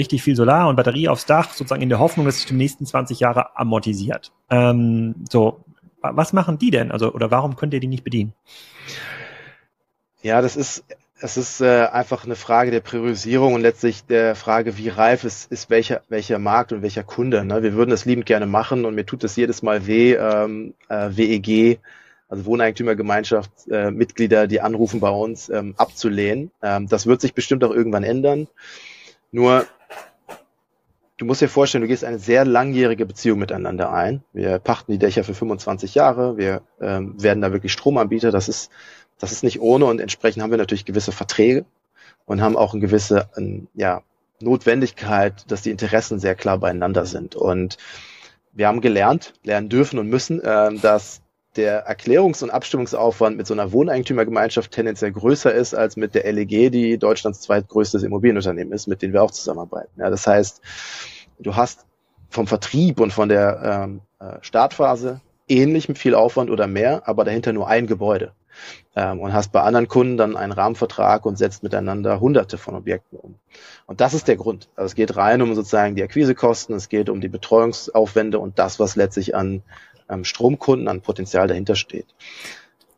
richtig viel Solar und Batterie aufs Dach, sozusagen in der Hoffnung, dass sich die nächsten 20 Jahre amortisiert. Ähm, so, was machen die denn? Also, oder warum könnt ihr die nicht bedienen? Ja, das ist, es ist äh, einfach eine Frage der Priorisierung und letztlich der Frage, wie reif ist, ist welcher, welcher Markt und welcher Kunde. Ne? Wir würden das liebend gerne machen und mir tut es jedes Mal weh, ähm, äh, WEG, also Wohneigentümergemeinschaft, äh, Mitglieder, die anrufen bei uns, ähm, abzulehnen. Ähm, das wird sich bestimmt auch irgendwann ändern. Nur du musst dir vorstellen, du gehst eine sehr langjährige Beziehung miteinander ein. Wir pachten die Dächer für 25 Jahre, wir ähm, werden da wirklich Stromanbieter. Das ist, das ist nicht ohne und entsprechend haben wir natürlich gewisse Verträge und haben auch eine gewisse ähm, ja, Notwendigkeit, dass die Interessen sehr klar beieinander sind. Und wir haben gelernt, lernen dürfen und müssen, äh, dass der Erklärungs- und Abstimmungsaufwand mit so einer Wohneigentümergemeinschaft tendenziell größer ist als mit der LEG, die Deutschlands zweitgrößtes Immobilienunternehmen ist, mit denen wir auch zusammenarbeiten. Ja, das heißt, du hast vom Vertrieb und von der ähm, äh, Startphase ähnlich viel Aufwand oder mehr, aber dahinter nur ein Gebäude. Ähm, und hast bei anderen Kunden dann einen Rahmenvertrag und setzt miteinander hunderte von Objekten um. Und das ist der Grund. Also es geht rein um sozusagen die Akquisekosten, es geht um die Betreuungsaufwände und das, was letztlich an ähm, Stromkunden, an Potenzial dahinter steht.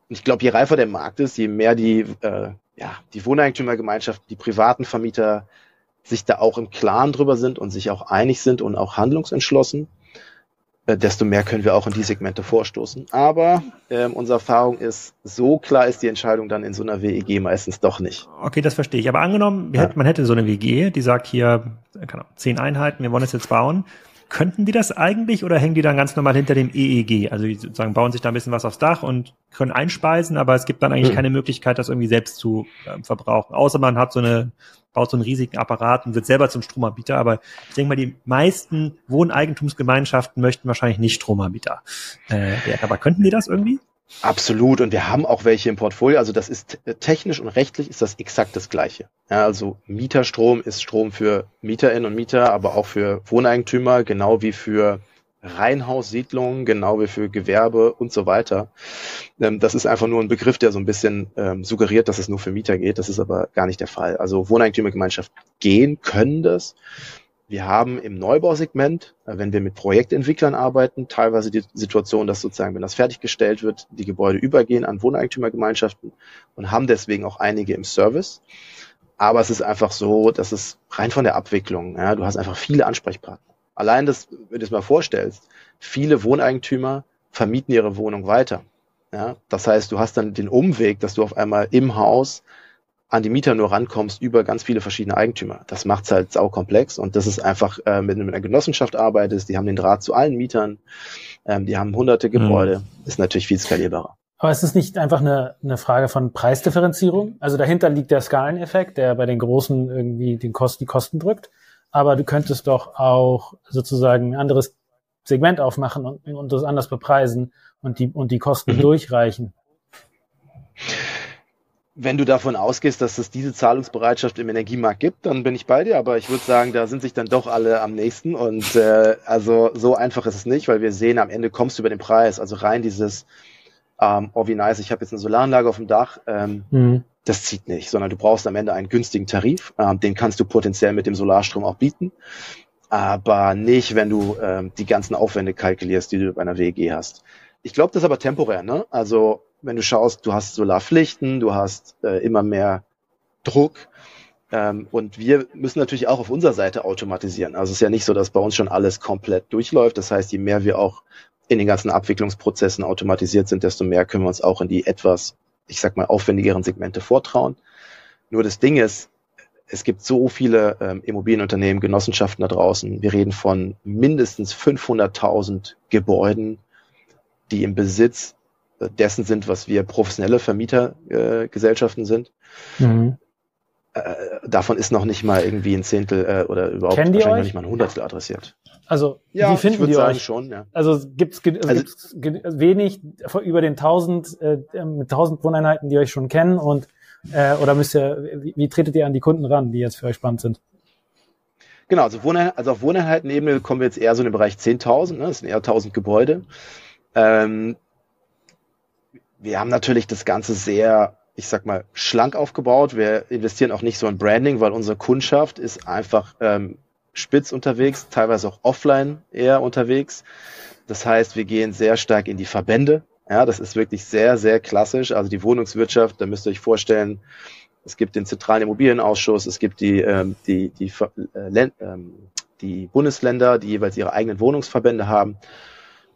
Und ich glaube, je reifer der Markt ist, je mehr die, äh, ja, die Wohneigentümergemeinschaften, die privaten Vermieter sich da auch im Klaren drüber sind und sich auch einig sind und auch handlungsentschlossen, äh, desto mehr können wir auch in die Segmente vorstoßen. Aber ähm, unsere Erfahrung ist, so klar ist die Entscheidung dann in so einer WEG meistens doch nicht. Okay, das verstehe ich. Aber angenommen, ja. man hätte so eine WG, die sagt hier, keine Ahnung, zehn Einheiten, wir wollen es jetzt bauen. Könnten die das eigentlich oder hängen die dann ganz normal hinter dem EEG? Also die sozusagen bauen sich da ein bisschen was aufs Dach und können einspeisen, aber es gibt dann eigentlich hm. keine Möglichkeit, das irgendwie selbst zu äh, verbrauchen. Außer man hat so eine, baut so einen riesigen Apparat und wird selber zum Stromanbieter. Aber ich denke mal, die meisten Wohneigentumsgemeinschaften möchten wahrscheinlich nicht Stromanbieter äh, werden. Aber könnten die das irgendwie? Absolut. Und wir haben auch welche im Portfolio. Also das ist technisch und rechtlich ist das exakt das Gleiche. Ja, also Mieterstrom ist Strom für Mieterinnen und Mieter, aber auch für Wohneigentümer, genau wie für Reihenhaussiedlungen, genau wie für Gewerbe und so weiter. Ähm, das ist einfach nur ein Begriff, der so ein bisschen ähm, suggeriert, dass es nur für Mieter geht. Das ist aber gar nicht der Fall. Also Wohneigentümergemeinschaften gehen, können das. Wir haben im Neubausegment, äh, wenn wir mit Projektentwicklern arbeiten, teilweise die Situation, dass sozusagen, wenn das fertiggestellt wird, die Gebäude übergehen an Wohneigentümergemeinschaften und haben deswegen auch einige im Service. Aber es ist einfach so, dass es rein von der Abwicklung, ja, du hast einfach viele Ansprechpartner. Allein das, wenn du es mal vorstellst, viele Wohneigentümer vermieten ihre Wohnung weiter. Ja, das heißt, du hast dann den Umweg, dass du auf einmal im Haus an die Mieter nur rankommst über ganz viele verschiedene Eigentümer. Das macht es halt saukomplex und das ist einfach, äh, mit, mit einer Genossenschaft arbeitest, die haben den Draht zu allen Mietern, ähm, die haben hunderte mhm. Gebäude, mhm. ist natürlich viel skalierbarer. Aber ist es nicht einfach eine, eine Frage von Preisdifferenzierung? Also dahinter liegt der Skaleneffekt, der bei den Großen irgendwie den Kosten, die Kosten drückt. Aber du könntest doch auch sozusagen ein anderes Segment aufmachen und, und das anders bepreisen und die, und die Kosten mhm. durchreichen wenn du davon ausgehst, dass es diese Zahlungsbereitschaft im Energiemarkt gibt, dann bin ich bei dir. Aber ich würde sagen, da sind sich dann doch alle am nächsten. Und äh, also so einfach ist es nicht, weil wir sehen, am Ende kommst du über den Preis. Also rein dieses, ähm, oh wie nice, ich habe jetzt eine Solaranlage auf dem Dach. Ähm, mhm. Das zieht nicht, sondern du brauchst am Ende einen günstigen Tarif. Ähm, den kannst du potenziell mit dem Solarstrom auch bieten. Aber nicht, wenn du ähm, die ganzen Aufwände kalkulierst, die du bei einer WEG hast. Ich glaube, das ist aber temporär. Ne? Also wenn du schaust, du hast Solarpflichten, du hast äh, immer mehr Druck. Ähm, und wir müssen natürlich auch auf unserer Seite automatisieren. Also es ist ja nicht so, dass bei uns schon alles komplett durchläuft. Das heißt, je mehr wir auch in den ganzen Abwicklungsprozessen automatisiert sind, desto mehr können wir uns auch in die etwas, ich sag mal, aufwendigeren Segmente vortrauen. Nur das Ding ist, es gibt so viele ähm, Immobilienunternehmen, Genossenschaften da draußen. Wir reden von mindestens 500.000 Gebäuden, die im Besitz dessen sind, was wir professionelle Vermietergesellschaften äh, sind. Mhm. Äh, davon ist noch nicht mal irgendwie ein Zehntel äh, oder überhaupt wahrscheinlich noch nicht mal ein Hundertstel adressiert. Also ja, wie finden ich die sagen euch? schon. Ja. Also gibt es also, wenig über den 1000 äh, mit 1000 Wohneinheiten, die euch schon kennen und äh, oder müsst ihr wie, wie tretet ihr an die Kunden ran, die jetzt für euch spannend sind? Genau, also, Wohneinheit, also auf Wohneinheitenebene kommen wir jetzt eher so in den Bereich 10.000, ne? das sind eher 1000 Gebäude. Ähm, wir haben natürlich das Ganze sehr, ich sag mal, schlank aufgebaut. Wir investieren auch nicht so in Branding, weil unsere Kundschaft ist einfach ähm, spitz unterwegs, teilweise auch offline eher unterwegs. Das heißt, wir gehen sehr stark in die Verbände. Ja, das ist wirklich sehr, sehr klassisch. Also die Wohnungswirtschaft, da müsst ihr euch vorstellen, es gibt den zentralen Immobilienausschuss, es gibt die, ähm, die, die, äh, ähm, die Bundesländer, die jeweils ihre eigenen Wohnungsverbände haben.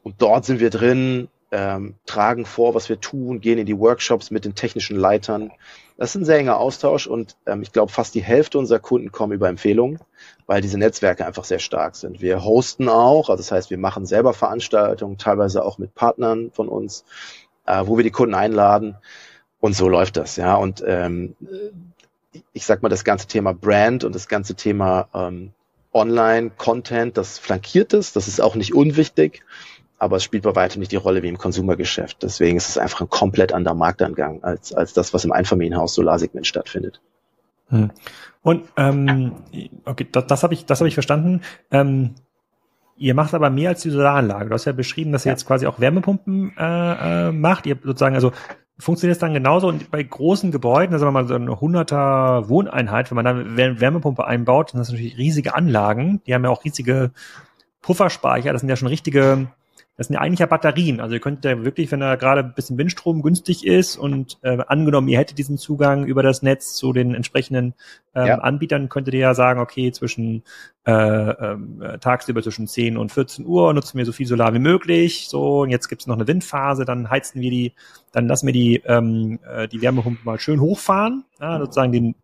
Und dort sind wir drin, ähm, tragen vor, was wir tun, gehen in die Workshops mit den technischen Leitern. Das ist ein sehr enger Austausch und ähm, ich glaube, fast die Hälfte unserer Kunden kommen über Empfehlungen, weil diese Netzwerke einfach sehr stark sind. Wir hosten auch, also das heißt, wir machen selber Veranstaltungen, teilweise auch mit Partnern von uns, äh, wo wir die Kunden einladen. Und so läuft das, ja. Und ähm, ich sag mal, das ganze Thema Brand und das ganze Thema ähm, Online-Content, das flankiert ist, das ist auch nicht unwichtig. Aber es spielt bei weitem nicht die Rolle wie im Konsumergeschäft. Deswegen ist es einfach ein komplett anderer Marktangang als, als das, was im Einfamilienhaus Solarsegment stattfindet. Hm. Und ähm, okay, das, das habe ich, das habe ich verstanden. Ähm, ihr macht aber mehr als die Solaranlage. Du hast ja beschrieben, dass ihr jetzt quasi auch Wärmepumpen äh, äh, macht. Ihr sozusagen, also funktioniert es dann genauso und bei großen Gebäuden, also wenn man so eine hunderter Wohneinheit, wenn man da Wärmepumpe einbaut, dann sind das natürlich riesige Anlagen. Die haben ja auch riesige Pufferspeicher. Das sind ja schon richtige das sind ja eigentlich ja Batterien. Also ihr könnt ja wirklich, wenn da gerade ein bisschen Windstrom günstig ist und äh, angenommen, ihr hättet diesen Zugang über das Netz zu den entsprechenden ähm, ja. Anbietern, könntet ihr ja sagen, okay, zwischen äh, äh, tagsüber zwischen 10 und 14 Uhr nutzen wir so viel Solar wie möglich. So, und jetzt gibt's noch eine Windphase, dann heizen wir die, dann lassen wir die, ähm, äh, die Wärmepumpe mal schön hochfahren, ja, sozusagen den,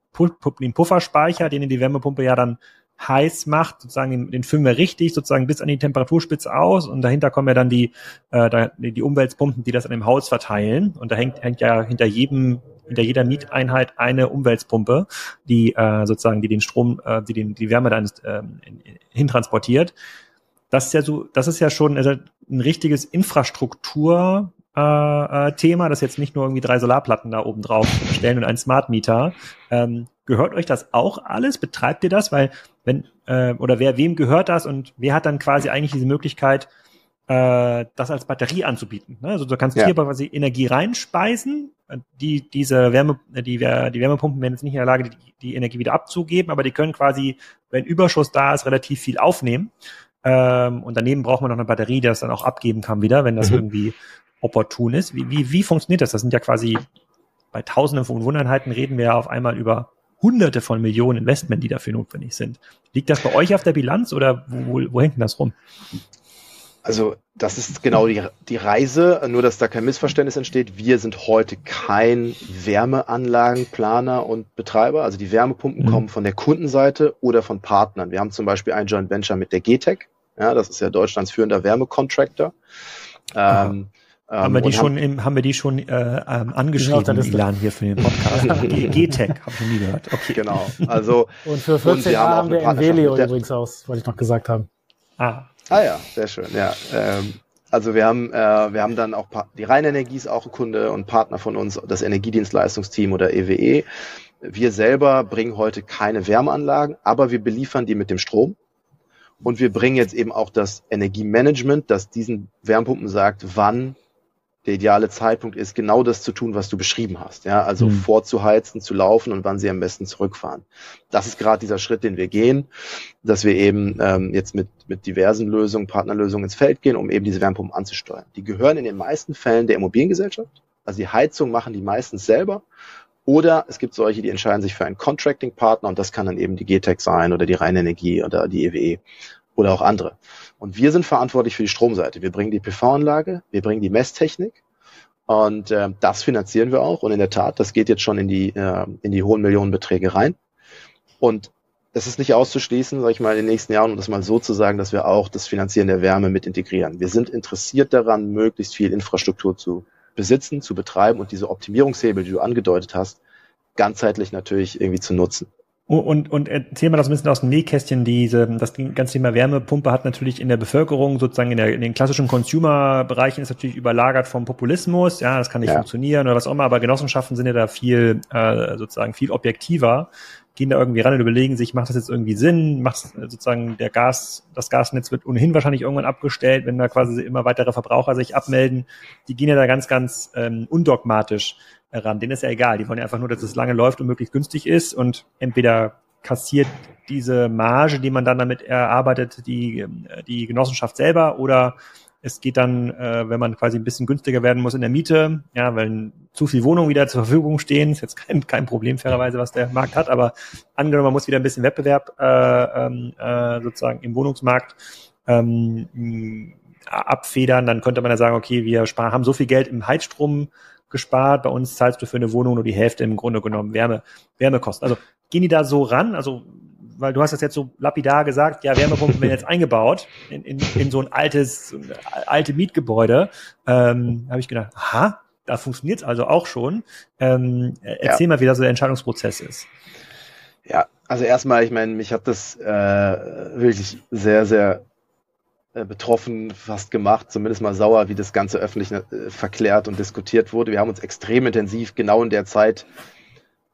den Pufferspeicher, den die Wärmepumpe ja dann heiß macht, sozusagen den, den wir richtig, sozusagen bis an die Temperaturspitze aus und dahinter kommen ja dann die, äh, die Umweltpumpen, die das an dem Haus verteilen und da hängt, hängt ja hinter jedem hinter jeder Mieteinheit eine Umweltpumpe, die äh, sozusagen die den Strom, äh, die den die Wärme dann äh, hintransportiert. Das ist ja so, das ist ja schon also ein richtiges Infrastruktur äh, äh, Thema, das jetzt nicht nur irgendwie drei Solarplatten da oben drauf stellen und ein Smart Meter. Ähm, gehört euch das auch alles? Betreibt ihr das? Weil wenn äh, oder wer wem gehört das und wer hat dann quasi eigentlich diese Möglichkeit, äh, das als Batterie anzubieten? Ne? Also du kannst ja. hier quasi Energie reinspeisen. Die diese Wärme die die Wärmepumpen werden jetzt nicht in der Lage, die, die Energie wieder abzugeben, aber die können quasi, wenn Überschuss da ist, relativ viel aufnehmen. Ähm, und daneben braucht man noch eine Batterie, die das dann auch abgeben kann wieder, wenn das mhm. irgendwie opportun ist. Wie, wie, wie funktioniert das? Das sind ja quasi bei Tausenden von Wohneinheiten reden wir ja auf einmal über Hunderte von Millionen Investment, die dafür notwendig sind. Liegt das bei euch auf der Bilanz oder wo, wo hängt denn das rum? Also das ist genau die, die Reise, nur dass da kein Missverständnis entsteht. Wir sind heute kein Wärmeanlagenplaner und Betreiber. Also die Wärmepumpen mhm. kommen von der Kundenseite oder von Partnern. Wir haben zum Beispiel ein Joint Venture mit der GTEC. Ja, das ist ja Deutschlands führender Wärmecontractor. Ähm, haben wir die schon im, haben wir die schon äh, ähm, angeschrieben, genau, Ilan, hier für den Podcast? G-Tech, habe ich noch nie gehört. Okay. Genau. Also, und für 14 Jahre haben wir Envelio übrigens aus, wollte ich noch gesagt haben. Ah. Ah ja, sehr schön. Ja, ähm, also wir haben, äh, wir haben dann auch die Rheinenergie ist auch ein Kunde und Partner von uns, das Energiedienstleistungsteam oder EWE. E. Wir selber bringen heute keine Wärmeanlagen, aber wir beliefern die mit dem Strom. Und wir bringen jetzt eben auch das Energiemanagement, das diesen Wärmepumpen sagt, wann der ideale Zeitpunkt ist, genau das zu tun, was du beschrieben hast. Ja, also mhm. vorzuheizen, zu laufen und wann sie am besten zurückfahren. Das ist gerade dieser Schritt, den wir gehen, dass wir eben ähm, jetzt mit, mit diversen Lösungen, Partnerlösungen ins Feld gehen, um eben diese Wärmepumpen anzusteuern. Die gehören in den meisten Fällen der Immobiliengesellschaft. Also die Heizung machen die meistens selber. Oder es gibt solche, die entscheiden sich für einen Contracting-Partner und das kann dann eben die GTEC sein oder die Rheinenergie oder die EWE e oder auch andere. Und wir sind verantwortlich für die Stromseite. Wir bringen die PV-Anlage, wir bringen die Messtechnik und äh, das finanzieren wir auch. Und in der Tat, das geht jetzt schon in die, äh, in die hohen Millionenbeträge rein. Und es ist nicht auszuschließen, sage ich mal, in den nächsten Jahren, um das mal so zu sagen, dass wir auch das Finanzieren der Wärme mit integrieren. Wir sind interessiert daran, möglichst viel Infrastruktur zu besitzen, zu betreiben und diese Optimierungshebel, die du angedeutet hast, ganzheitlich natürlich irgendwie zu nutzen. Und, und erzähl mal das ein bisschen aus dem Nähkästchen. Diese, das ganze Thema Wärmepumpe hat natürlich in der Bevölkerung, sozusagen in, der, in den klassischen Consumer-Bereichen ist natürlich überlagert vom Populismus. Ja, das kann nicht ja. funktionieren oder was auch immer, aber Genossenschaften sind ja da viel, äh, sozusagen viel objektiver, gehen da irgendwie ran und überlegen sich, macht das jetzt irgendwie Sinn? Macht sozusagen der Gas, das Gasnetz wird ohnehin wahrscheinlich irgendwann abgestellt, wenn da quasi immer weitere Verbraucher sich abmelden. Die gehen ja da ganz, ganz ähm, undogmatisch ran. Denen ist ja egal. Die wollen ja einfach nur, dass es lange läuft und möglichst günstig ist und entweder kassiert diese Marge, die man dann damit erarbeitet, die, die Genossenschaft selber oder es geht dann, äh, wenn man quasi ein bisschen günstiger werden muss in der Miete, ja, weil zu viel Wohnungen wieder zur Verfügung stehen, ist jetzt kein, kein Problem fairerweise, was der Markt hat, aber angenommen, man muss wieder ein bisschen Wettbewerb äh, ähm, äh, sozusagen im Wohnungsmarkt ähm, abfedern, dann könnte man ja sagen, okay, wir sparen, haben so viel Geld im Heizstrom gespart. Bei uns zahlst du für eine Wohnung nur die Hälfte im Grunde genommen Wärme, Wärmekosten. Also gehen die da so ran? Also, weil du hast das jetzt so lapidar gesagt, ja, Wärmepumpen werden jetzt eingebaut in, in, in so ein altes, alte Mietgebäude. Ähm, habe ich gedacht, aha, da funktioniert es also auch schon. Ähm, erzähl ja. mal, wie da so der Entscheidungsprozess ist. Ja, also erstmal, ich meine, mich hat das äh, wirklich sehr, sehr äh, betroffen fast gemacht, zumindest mal sauer, wie das Ganze öffentlich äh, verklärt und diskutiert wurde. Wir haben uns extrem intensiv genau in der Zeit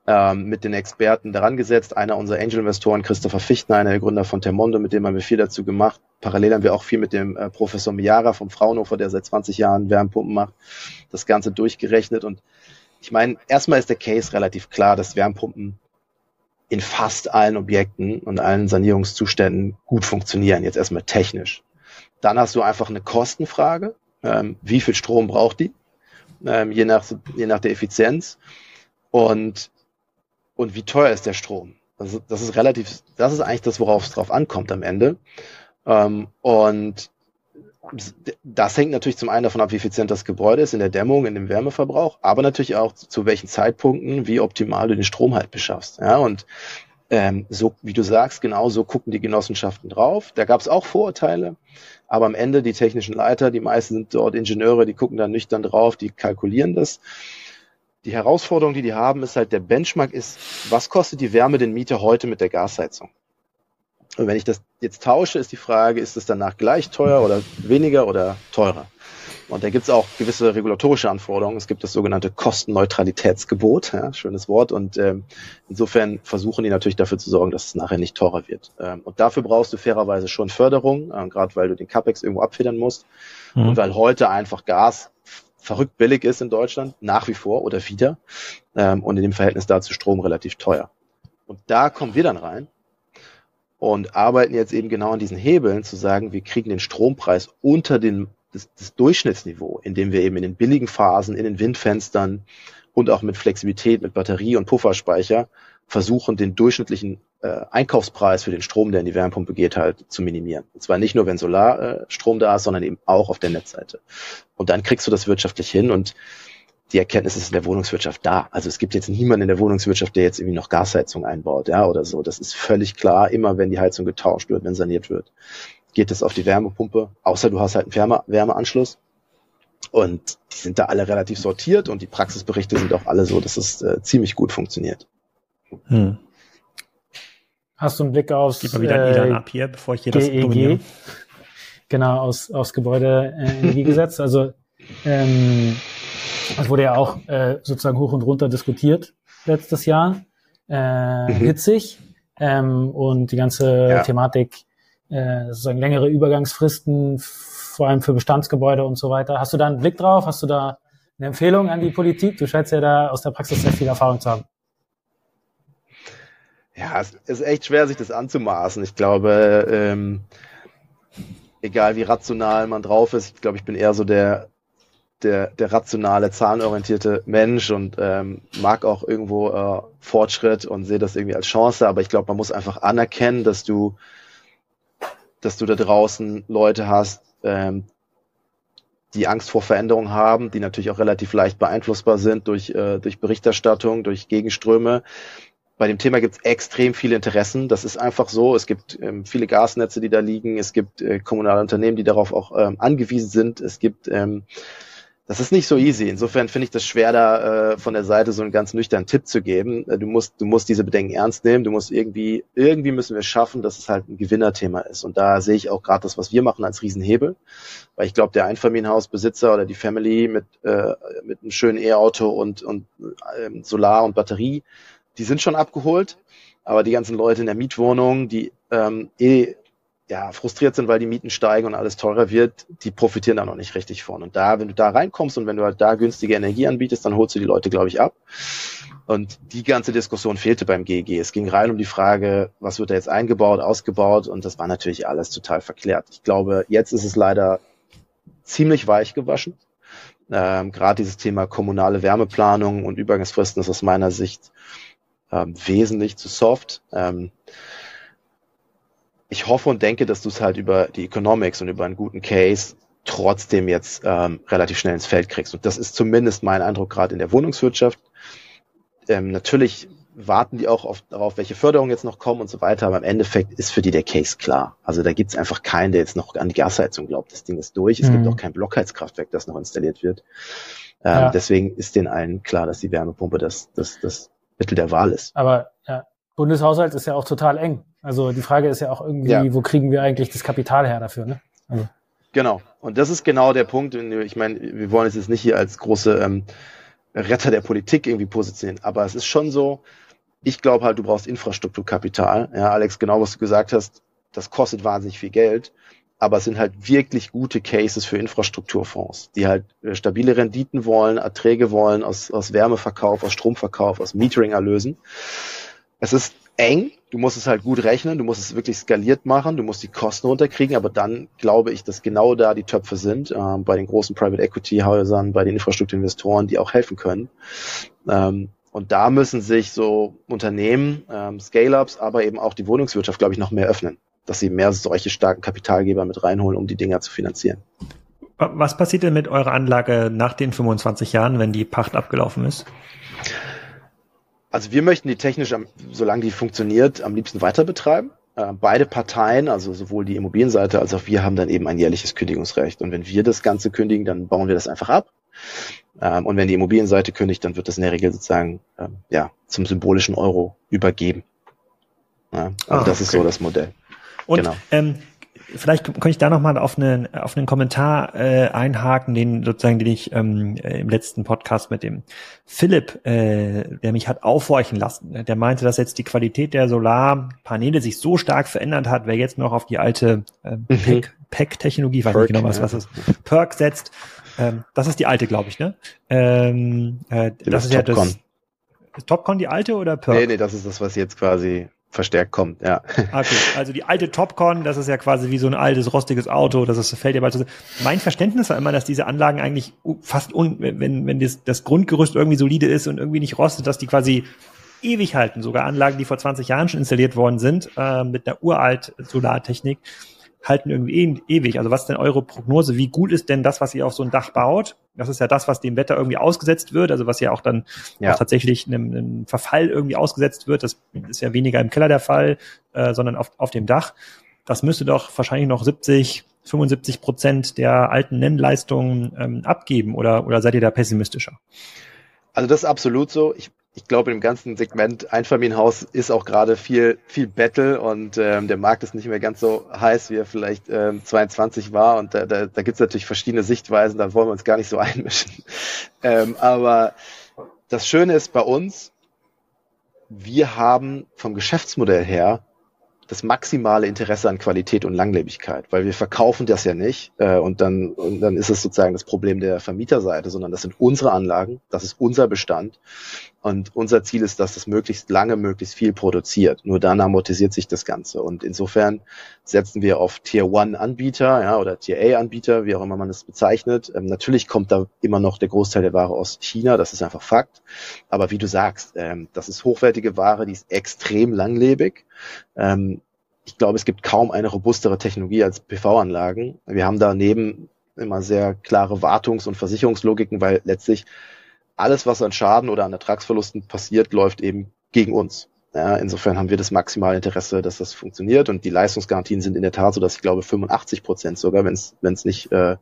ähm, mit den Experten daran gesetzt. Einer unserer Angel-Investoren, Christopher Fichtner, einer der Gründer von Termondo, mit dem haben wir viel dazu gemacht. Parallel haben wir auch viel mit dem äh, Professor Miara vom Fraunhofer, der seit 20 Jahren Wärmepumpen macht, das Ganze durchgerechnet. Und ich meine, erstmal ist der Case relativ klar, dass Wärmepumpen in fast allen Objekten und allen Sanierungszuständen gut funktionieren, jetzt erstmal technisch. Dann hast du einfach eine Kostenfrage. Ähm, wie viel Strom braucht die? Ähm, je, nach, je nach der Effizienz. Und, und wie teuer ist der Strom? Das, das ist relativ, das ist eigentlich das, worauf es drauf ankommt am Ende. Ähm, und das hängt natürlich zum einen davon ab, wie effizient das Gebäude ist in der Dämmung, in dem Wärmeverbrauch, aber natürlich auch zu welchen Zeitpunkten, wie optimal du den Strom halt beschaffst. Ja, und ähm, so, wie du sagst, genau so gucken die Genossenschaften drauf. Da gab es auch Vorurteile, aber am Ende die technischen Leiter, die meisten sind dort Ingenieure, die gucken da nüchtern drauf, die kalkulieren das. Die Herausforderung, die die haben, ist halt, der Benchmark ist, was kostet die Wärme den Mieter heute mit der Gasheizung? Und wenn ich das jetzt tausche, ist die Frage, ist es danach gleich teuer oder weniger oder teurer? Und da gibt es auch gewisse regulatorische Anforderungen. Es gibt das sogenannte Kostenneutralitätsgebot, ja, schönes Wort. Und ähm, insofern versuchen die natürlich dafür zu sorgen, dass es nachher nicht teurer wird. Ähm, und dafür brauchst du fairerweise schon Förderung, äh, gerade weil du den CAPEX irgendwo abfedern musst. Mhm. Und weil heute einfach Gas verrückt billig ist in Deutschland, nach wie vor oder wieder. Ähm, und in dem Verhältnis dazu Strom relativ teuer. Und da kommen wir dann rein und arbeiten jetzt eben genau an diesen Hebeln, zu sagen, wir kriegen den Strompreis unter den das, das Durchschnittsniveau, indem wir eben in den billigen Phasen, in den Windfenstern und auch mit Flexibilität, mit Batterie und Pufferspeicher versuchen, den durchschnittlichen äh, Einkaufspreis für den Strom, der in die Wärmepumpe geht, halt zu minimieren. Und zwar nicht nur, wenn Solarstrom äh, da ist, sondern eben auch auf der Netzseite. Und dann kriegst du das wirtschaftlich hin und die Erkenntnis ist in der Wohnungswirtschaft da. Also es gibt jetzt niemanden in der Wohnungswirtschaft, der jetzt irgendwie noch Gasheizung einbaut, ja, oder so. Das ist völlig klar. Immer wenn die Heizung getauscht wird, wenn saniert wird geht es auf die Wärmepumpe, außer du hast halt einen Wärme Wärmeanschluss. Und die sind da alle relativ sortiert und die Praxisberichte sind auch alle so, dass es äh, ziemlich gut funktioniert. Hm. Hast du einen Blick aufs Gib mal wieder äh, Ilan ab hier, bevor ich hier GEG, das dominiere. Genau, aus, aufs Gebäudeenergiegesetz. also ähm, es wurde ja auch äh, sozusagen hoch und runter diskutiert letztes Jahr. Äh, mhm. Hitzig. Ähm, und die ganze ja. Thematik äh, sozusagen längere Übergangsfristen, vor allem für Bestandsgebäude und so weiter. Hast du da einen Blick drauf? Hast du da eine Empfehlung an die Politik? Du scheinst ja da aus der Praxis sehr viel Erfahrung zu haben. Ja, es ist echt schwer, sich das anzumaßen. Ich glaube, ähm, egal wie rational man drauf ist, ich glaube, ich bin eher so der, der, der rationale, zahlenorientierte Mensch und ähm, mag auch irgendwo äh, Fortschritt und sehe das irgendwie als Chance, aber ich glaube, man muss einfach anerkennen, dass du dass du da draußen Leute hast, ähm, die Angst vor Veränderung haben, die natürlich auch relativ leicht beeinflussbar sind durch, äh, durch Berichterstattung, durch Gegenströme. Bei dem Thema gibt es extrem viele Interessen. Das ist einfach so. Es gibt ähm, viele Gasnetze, die da liegen. Es gibt äh, kommunale Unternehmen, die darauf auch ähm, angewiesen sind. Es gibt ähm, das ist nicht so easy. Insofern finde ich das schwer, da äh, von der Seite so einen ganz nüchternen Tipp zu geben. Äh, du musst, du musst diese Bedenken ernst nehmen. Du musst irgendwie, irgendwie müssen wir schaffen, dass es halt ein Gewinnerthema ist. Und da sehe ich auch gerade das, was wir machen, als Riesenhebel. Weil ich glaube, der Einfamilienhausbesitzer oder die Family mit, äh, mit einem schönen E-Auto und, und äh, Solar und Batterie, die sind schon abgeholt. Aber die ganzen Leute in der Mietwohnung, die ähm, eh ja, frustriert sind, weil die Mieten steigen und alles teurer wird, die profitieren da noch nicht richtig von. Und da, wenn du da reinkommst und wenn du halt da günstige Energie anbietest, dann holst du die Leute, glaube ich, ab. Und die ganze Diskussion fehlte beim GEG. Es ging rein um die Frage, was wird da jetzt eingebaut, ausgebaut und das war natürlich alles total verklärt. Ich glaube, jetzt ist es leider ziemlich weich gewaschen. Ähm, Gerade dieses Thema kommunale Wärmeplanung und Übergangsfristen ist aus meiner Sicht ähm, wesentlich zu soft. Ähm, ich hoffe und denke, dass du es halt über die Economics und über einen guten Case trotzdem jetzt ähm, relativ schnell ins Feld kriegst. Und das ist zumindest mein Eindruck gerade in der Wohnungswirtschaft. Ähm, natürlich warten die auch auf, darauf, welche Förderungen jetzt noch kommen und so weiter, aber im Endeffekt ist für die der Case klar. Also da gibt's einfach keinen, der jetzt noch an die Gasheizung glaubt. Das Ding ist durch. Es mhm. gibt auch kein Blockheizkraftwerk, das noch installiert wird. Ähm, ja. Deswegen ist den allen klar, dass die Wärmepumpe das, das, das Mittel der Wahl ist. Aber ja, Bundeshaushalt ist ja auch total eng. Also die Frage ist ja auch irgendwie, ja. wo kriegen wir eigentlich das Kapital her dafür? Ne? Also. Genau. Und das ist genau der Punkt. Ich meine, wir wollen es jetzt nicht hier als große ähm, Retter der Politik irgendwie positionieren, aber es ist schon so, ich glaube halt, du brauchst Infrastrukturkapital. Ja, Alex, genau was du gesagt hast, das kostet wahnsinnig viel Geld, aber es sind halt wirklich gute Cases für Infrastrukturfonds, die halt äh, stabile Renditen wollen, Erträge wollen aus, aus Wärmeverkauf, aus Stromverkauf, aus Metering erlösen. Es ist eng, du musst es halt gut rechnen, du musst es wirklich skaliert machen, du musst die Kosten runterkriegen, aber dann glaube ich, dass genau da die Töpfe sind, äh, bei den großen Private Equity Häusern, bei den Infrastrukturinvestoren, die auch helfen können. Ähm, und da müssen sich so Unternehmen, ähm, Scale-ups, aber eben auch die Wohnungswirtschaft, glaube ich, noch mehr öffnen, dass sie mehr solche starken Kapitalgeber mit reinholen, um die Dinger zu finanzieren. Was passiert denn mit eurer Anlage nach den 25 Jahren, wenn die Pacht abgelaufen ist? Also wir möchten die technisch, solange die funktioniert, am liebsten weiter betreiben. Äh, beide Parteien, also sowohl die Immobilienseite als auch wir, haben dann eben ein jährliches Kündigungsrecht. Und wenn wir das Ganze kündigen, dann bauen wir das einfach ab. Ähm, und wenn die Immobilienseite kündigt, dann wird das in der Regel sozusagen ähm, ja zum symbolischen Euro übergeben. Also ah, das ist so das Modell. Und genau. ähm, vielleicht könnte ich da nochmal auf einen, auf einen Kommentar äh, einhaken, den sozusagen, den ich ähm, äh, im letzten Podcast mit dem Philipp, äh, der mich hat aufhorchen lassen. Der meinte, dass jetzt die Qualität der Solarpaneele sich so stark verändert hat, wer jetzt noch auf die alte äh, mhm. PEC-Technologie, weiß nicht genau, was, was ist, Perk setzt. Ähm, das ist die alte, glaube ich, ne? Ähm, äh, das, das ist ja das. Ist Topcon die alte oder Perk? Nee, nee, das ist das, was jetzt quasi verstärkt kommt, ja. Okay, also die alte Topcon, das ist ja quasi wie so ein altes, rostiges Auto, das ist, fällt ja bald so. Mein Verständnis war immer, dass diese Anlagen eigentlich fast, un, wenn, wenn das, das Grundgerüst irgendwie solide ist und irgendwie nicht rostet, dass die quasi ewig halten. Sogar Anlagen, die vor 20 Jahren schon installiert worden sind, äh, mit einer uralt Solartechnik halten irgendwie e ewig. Also was ist denn eure Prognose? Wie gut ist denn das, was ihr auf so ein Dach baut? Das ist ja das, was dem Wetter irgendwie ausgesetzt wird, also was ja auch dann ja. auch tatsächlich einem, einem, Verfall irgendwie ausgesetzt wird. Das ist ja weniger im Keller der Fall, äh, sondern auf, auf dem Dach. Das müsste doch wahrscheinlich noch 70, 75 Prozent der alten Nennleistungen ähm, abgeben oder, oder seid ihr da pessimistischer? Also das ist absolut so. Ich ich glaube, im ganzen Segment Einfamilienhaus ist auch gerade viel, viel Battle und ähm, der Markt ist nicht mehr ganz so heiß, wie er vielleicht ähm, 22 war. Und da, da, da gibt es natürlich verschiedene Sichtweisen, da wollen wir uns gar nicht so einmischen. Ähm, aber das Schöne ist bei uns, wir haben vom Geschäftsmodell her das maximale Interesse an Qualität und Langlebigkeit, weil wir verkaufen das ja nicht äh, und dann und dann ist es sozusagen das Problem der Vermieterseite, sondern das sind unsere Anlagen, das ist unser Bestand und unser Ziel ist, dass das möglichst lange, möglichst viel produziert. Nur dann amortisiert sich das Ganze und insofern setzen wir auf Tier One Anbieter ja, oder Tier A Anbieter, wie auch immer man es bezeichnet. Ähm, natürlich kommt da immer noch der Großteil der Ware aus China, das ist einfach Fakt. Aber wie du sagst, ähm, das ist hochwertige Ware, die ist extrem langlebig. Ähm, ich glaube, es gibt kaum eine robustere Technologie als PV-Anlagen. Wir haben daneben immer sehr klare Wartungs- und Versicherungslogiken, weil letztlich alles, was an Schaden oder an Ertragsverlusten passiert, läuft eben gegen uns. Ja, insofern haben wir das maximale Interesse, dass das funktioniert und die Leistungsgarantien sind in der Tat so, dass ich glaube 85 Prozent sogar, wenn es nicht äh,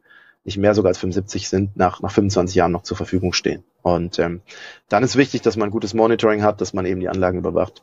nicht mehr sogar als 75 sind, nach nach 25 Jahren noch zur Verfügung stehen. Und ähm, dann ist wichtig, dass man gutes Monitoring hat, dass man eben die Anlagen überwacht.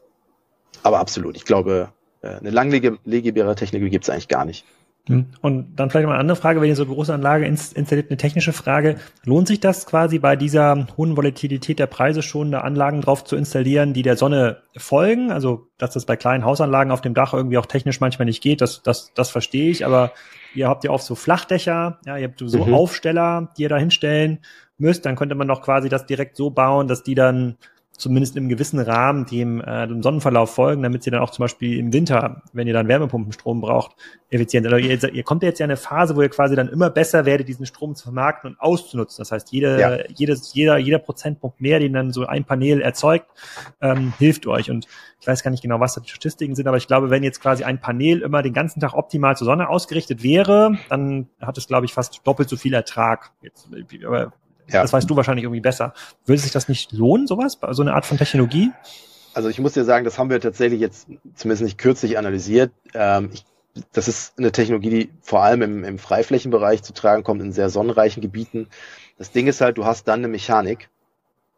Aber absolut, ich glaube, äh, eine langlegebare Technologie gibt es eigentlich gar nicht. Hm. Und dann vielleicht mal eine andere Frage, wenn ihr so eine große Anlage installiert, eine technische Frage. Lohnt sich das quasi bei dieser hohen Volatilität der Preise schon, da Anlagen drauf zu installieren, die der Sonne folgen? Also, dass das bei kleinen Hausanlagen auf dem Dach irgendwie auch technisch manchmal nicht geht, das, das, das verstehe ich. Aber ihr habt ja oft so Flachdächer, ja, ihr habt so mhm. Aufsteller, die ihr da hinstellen müsst. Dann könnte man doch quasi das direkt so bauen, dass die dann zumindest im gewissen Rahmen dem, äh, dem Sonnenverlauf folgen, damit sie dann auch zum Beispiel im Winter, wenn ihr dann Wärmepumpenstrom braucht, effizient. Also ihr, ihr kommt ja jetzt ja in eine Phase, wo ihr quasi dann immer besser werdet, diesen Strom zu vermarkten und auszunutzen. Das heißt, jede, ja. jedes, jeder, jeder Prozentpunkt mehr, den dann so ein Panel erzeugt, ähm, hilft euch. Und ich weiß gar nicht genau, was da die Statistiken sind, aber ich glaube, wenn jetzt quasi ein Panel immer den ganzen Tag optimal zur Sonne ausgerichtet wäre, dann hat es, glaube ich, fast doppelt so viel Ertrag. Jetzt, aber ja. Das weißt du wahrscheinlich irgendwie besser. Würde sich das nicht lohnen, sowas, so eine Art von Technologie? Also ich muss dir sagen, das haben wir tatsächlich jetzt zumindest nicht kürzlich analysiert. Ähm, ich, das ist eine Technologie, die vor allem im, im Freiflächenbereich zu tragen kommt, in sehr sonnenreichen Gebieten. Das Ding ist halt, du hast dann eine Mechanik.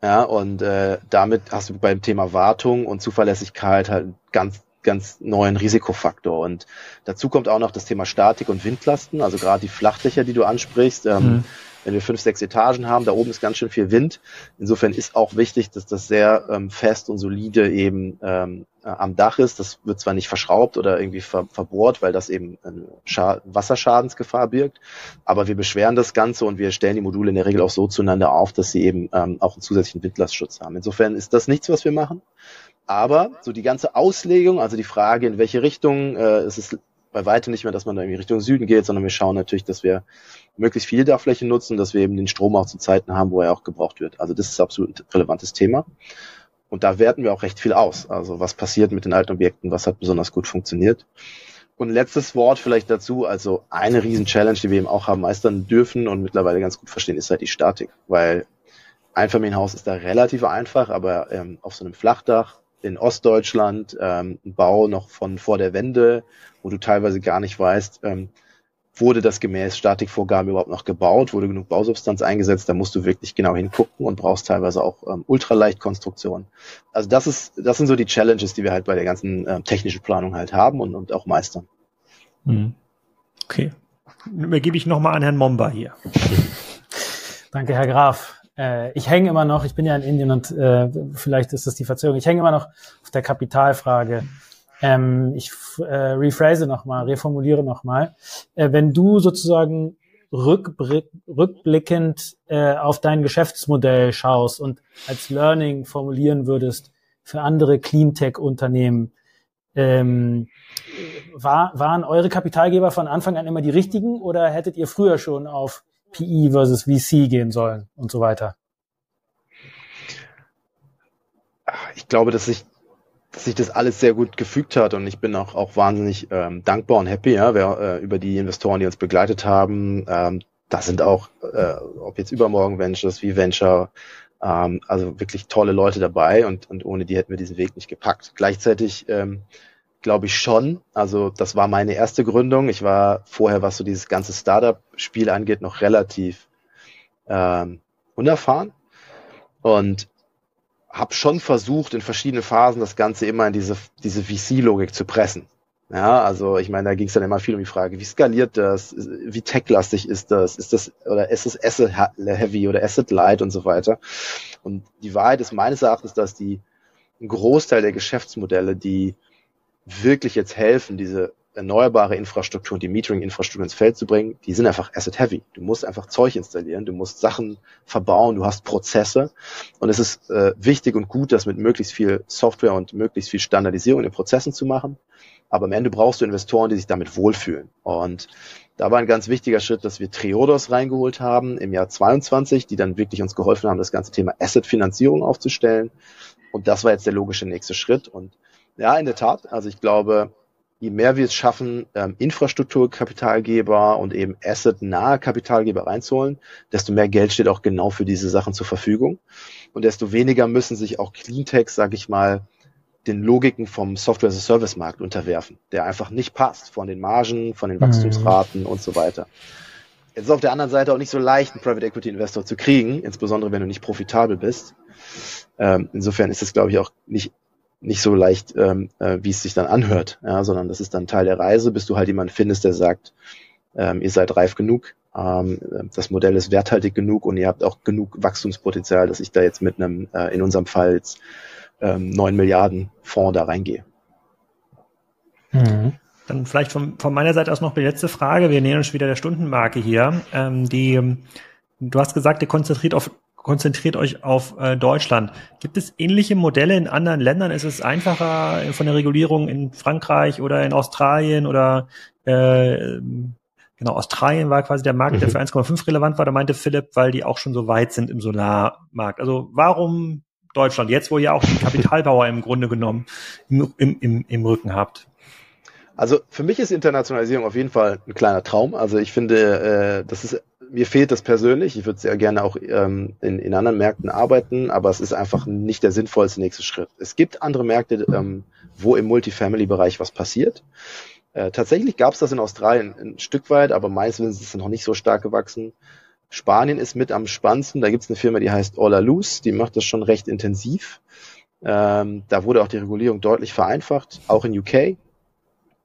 Ja, und äh, damit hast du beim Thema Wartung und Zuverlässigkeit halt ganz ganz neuen Risikofaktor. Und dazu kommt auch noch das Thema Statik und Windlasten, also gerade die Flachdächer, die du ansprichst. Ähm, mhm wenn wir fünf, sechs Etagen haben, da oben ist ganz schön viel Wind. Insofern ist auch wichtig, dass das sehr ähm, fest und solide eben ähm, äh, am Dach ist. Das wird zwar nicht verschraubt oder irgendwie ver verbohrt, weil das eben Wasserschadensgefahr birgt, aber wir beschweren das Ganze und wir stellen die Module in der Regel auch so zueinander auf, dass sie eben ähm, auch einen zusätzlichen Windlastschutz haben. Insofern ist das nichts, was wir machen. Aber so die ganze Auslegung, also die Frage, in welche Richtung, äh, ist es bei weitem nicht mehr, dass man da irgendwie Richtung Süden geht, sondern wir schauen natürlich, dass wir möglichst viel Dachfläche nutzen, dass wir eben den Strom auch zu Zeiten haben, wo er auch gebraucht wird. Also das ist absolut ein relevantes Thema. Und da werten wir auch recht viel aus. Also was passiert mit den alten Objekten, was hat besonders gut funktioniert. Und letztes Wort vielleicht dazu, also eine riesen Challenge, die wir eben auch haben meistern dürfen und mittlerweile ganz gut verstehen, ist halt die Statik. Weil Einfamilienhaus ist da relativ einfach, aber ähm, auf so einem Flachdach in Ostdeutschland, ähm, ein Bau noch von vor der Wende, wo du teilweise gar nicht weißt, ähm, wurde das gemäß Statikvorgaben überhaupt noch gebaut, wurde genug Bausubstanz eingesetzt, da musst du wirklich genau hingucken und brauchst teilweise auch ähm, Ultraleichtkonstruktion. Also das ist, das sind so die Challenges, die wir halt bei der ganzen ähm, technischen Planung halt haben und, und auch meistern. Mhm. Okay. Übergebe ich nochmal an Herrn Momba hier. Danke, Herr Graf. Äh, ich hänge immer noch, ich bin ja in Indien und äh, vielleicht ist das die Verzögerung, ich hänge immer noch auf der Kapitalfrage. Ähm, ich äh, rephrase nochmal, reformuliere nochmal. Äh, wenn du sozusagen rückblickend äh, auf dein Geschäftsmodell schaust und als Learning formulieren würdest für andere Cleantech-Unternehmen, ähm, war, waren eure Kapitalgeber von Anfang an immer die richtigen oder hättet ihr früher schon auf PE versus VC gehen sollen und so weiter? Ich glaube, dass sich dass sich das alles sehr gut gefügt hat und ich bin auch, auch wahnsinnig ähm, dankbar und happy ja, wer, äh, über die Investoren, die uns begleitet haben. Ähm, da sind auch, äh, ob jetzt übermorgen Ventures wie Venture, ähm, also wirklich tolle Leute dabei und, und ohne die hätten wir diesen Weg nicht gepackt. Gleichzeitig ähm, glaube ich schon. Also das war meine erste Gründung. Ich war vorher, was so dieses ganze Startup-Spiel angeht, noch relativ ähm, unerfahren und habe schon versucht, in verschiedenen Phasen das Ganze immer in diese, diese VC-Logik zu pressen. Ja, also ich meine, da ging es dann immer viel um die Frage, wie skaliert das, wie techlastig ist das, ist das oder ist es Asset Heavy oder Asset Light und so weiter. Und die Wahrheit ist meines Erachtens, dass die ein Großteil der Geschäftsmodelle, die wirklich jetzt helfen, diese erneuerbare Infrastruktur und die Metering-Infrastruktur ins Feld zu bringen, die sind einfach asset-heavy. Du musst einfach Zeug installieren, du musst Sachen verbauen, du hast Prozesse und es ist äh, wichtig und gut, das mit möglichst viel Software und möglichst viel Standardisierung in den Prozessen zu machen. Aber am Ende brauchst du Investoren, die sich damit wohlfühlen. Und da war ein ganz wichtiger Schritt, dass wir Triodos reingeholt haben im Jahr 22, die dann wirklich uns geholfen haben, das ganze Thema Asset-Finanzierung aufzustellen. Und das war jetzt der logische nächste Schritt. Und ja, in der Tat. Also ich glaube, je mehr wir es schaffen, ähm, Infrastrukturkapitalgeber und eben asset-nahe Kapitalgeber reinzuholen, desto mehr Geld steht auch genau für diese Sachen zur Verfügung. Und desto weniger müssen sich auch Cleantechs, sage ich mal, den Logiken vom Software-as-a-Service-Markt unterwerfen, der einfach nicht passt von den Margen, von den Wachstumsraten mhm. und so weiter. Es ist auf der anderen Seite auch nicht so leicht, einen Private Equity Investor zu kriegen, insbesondere wenn du nicht profitabel bist. Ähm, insofern ist es, glaube ich, auch nicht nicht so leicht, ähm, äh, wie es sich dann anhört, ja, sondern das ist dann Teil der Reise, bis du halt jemanden findest, der sagt, ähm, ihr seid reif genug, ähm, das Modell ist werthaltig genug und ihr habt auch genug Wachstumspotenzial, dass ich da jetzt mit einem, äh, in unserem Fall jetzt ähm, 9 Milliarden Fonds da reingehe. Mhm. Dann vielleicht von, von meiner Seite aus noch die letzte Frage. Wir nähern uns wieder der Stundenmarke hier. Ähm, die, du hast gesagt, ihr konzentriert auf konzentriert euch auf äh, Deutschland. Gibt es ähnliche Modelle in anderen Ländern? Ist es einfacher von der Regulierung in Frankreich oder in Australien oder äh, genau, Australien war quasi der Markt, der mhm. für 1,5 relevant war, da meinte Philipp, weil die auch schon so weit sind im Solarmarkt. Also warum Deutschland, jetzt wo ihr auch den Kapitalbauer im Grunde genommen im, im, im, im Rücken habt? Also für mich ist Internationalisierung auf jeden Fall ein kleiner Traum. Also ich finde, äh, das ist mir fehlt das persönlich. Ich würde sehr gerne auch ähm, in, in anderen Märkten arbeiten, aber es ist einfach nicht der sinnvollste nächste Schritt. Es gibt andere Märkte, ähm, wo im Multifamily-Bereich was passiert. Äh, tatsächlich gab es das in Australien ein Stück weit, aber meines Wissens ist es noch nicht so stark gewachsen. Spanien ist mit am spannendsten. Da gibt es eine Firma, die heißt All Luz, die macht das schon recht intensiv. Ähm, da wurde auch die Regulierung deutlich vereinfacht. Auch in UK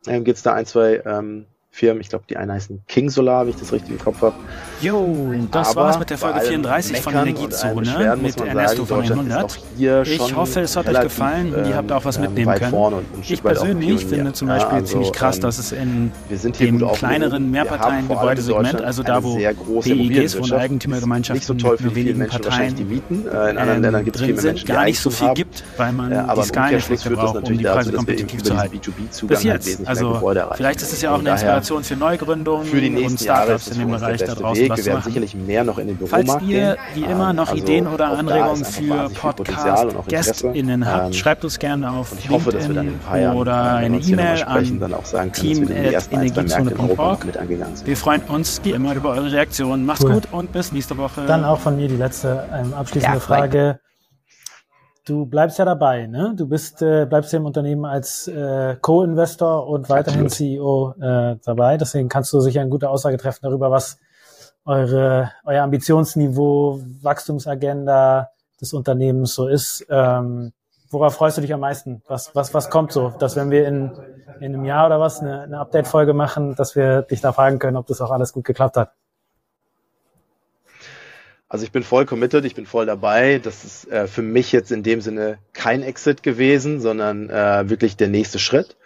ähm, gibt es da ein, zwei ähm, Firmen. Ich glaube, die eine heißen King Solar, wenn ich das richtig im Kopf habe. Jo, das Aber war's mit der Folge 34 von Energiezone mit Ernesto von 100. Ich hoffe, es hat euch gefallen und ihr habt auch was ähm, mitnehmen können. Ich persönlich finde zum Beispiel ja, also, ziemlich krass, ähm, dass es in dem kleineren Mehrparteien-Gebäudesegment, also da, wo BEGs, Wohneigentümergemeinschaften nicht so toll mit wenigen Parteien die mieten. Äh, in anderen Ländern gibt es viele Menschen, gar nicht so viel gibt, weil man die Skaleneffekte braucht, um die Preise kompetitiv zu halten. Bis jetzt, also vielleicht ist es ja auch eine Inspiration Inspiration für Neugründungen für die und Startups in dem Bereich da draußen Weg. was Wir werden sicherlich mehr noch in den Büromarkt Falls ihr wie immer noch also Ideen oder Anregungen für Podcast-GästInnen habt, ähm, schreibt uns gerne auf ich hoffe, dass wir dann in ein oder eine E-Mail an team.energiezone.org. Wir freuen uns wie immer über eure Reaktionen. Macht's cool. gut und bis nächste Woche. Dann auch von mir die letzte ähm, abschließende ja, Frage du bleibst ja dabei, ne? Du bist, äh, bleibst ja im Unternehmen als äh, Co-Investor und weiterhin Absolut. CEO äh, dabei. Deswegen kannst du sicher eine gute Aussage treffen darüber, was eure, euer Ambitionsniveau, Wachstumsagenda des Unternehmens so ist. Ähm, worauf freust du dich am meisten? Was, was, was kommt so? Dass wenn wir in, in einem Jahr oder was eine, eine Update-Folge machen, dass wir dich da fragen können, ob das auch alles gut geklappt hat? Also ich bin voll committed, ich bin voll dabei. Das ist äh, für mich jetzt in dem Sinne kein Exit gewesen, sondern äh, wirklich der nächste Schritt.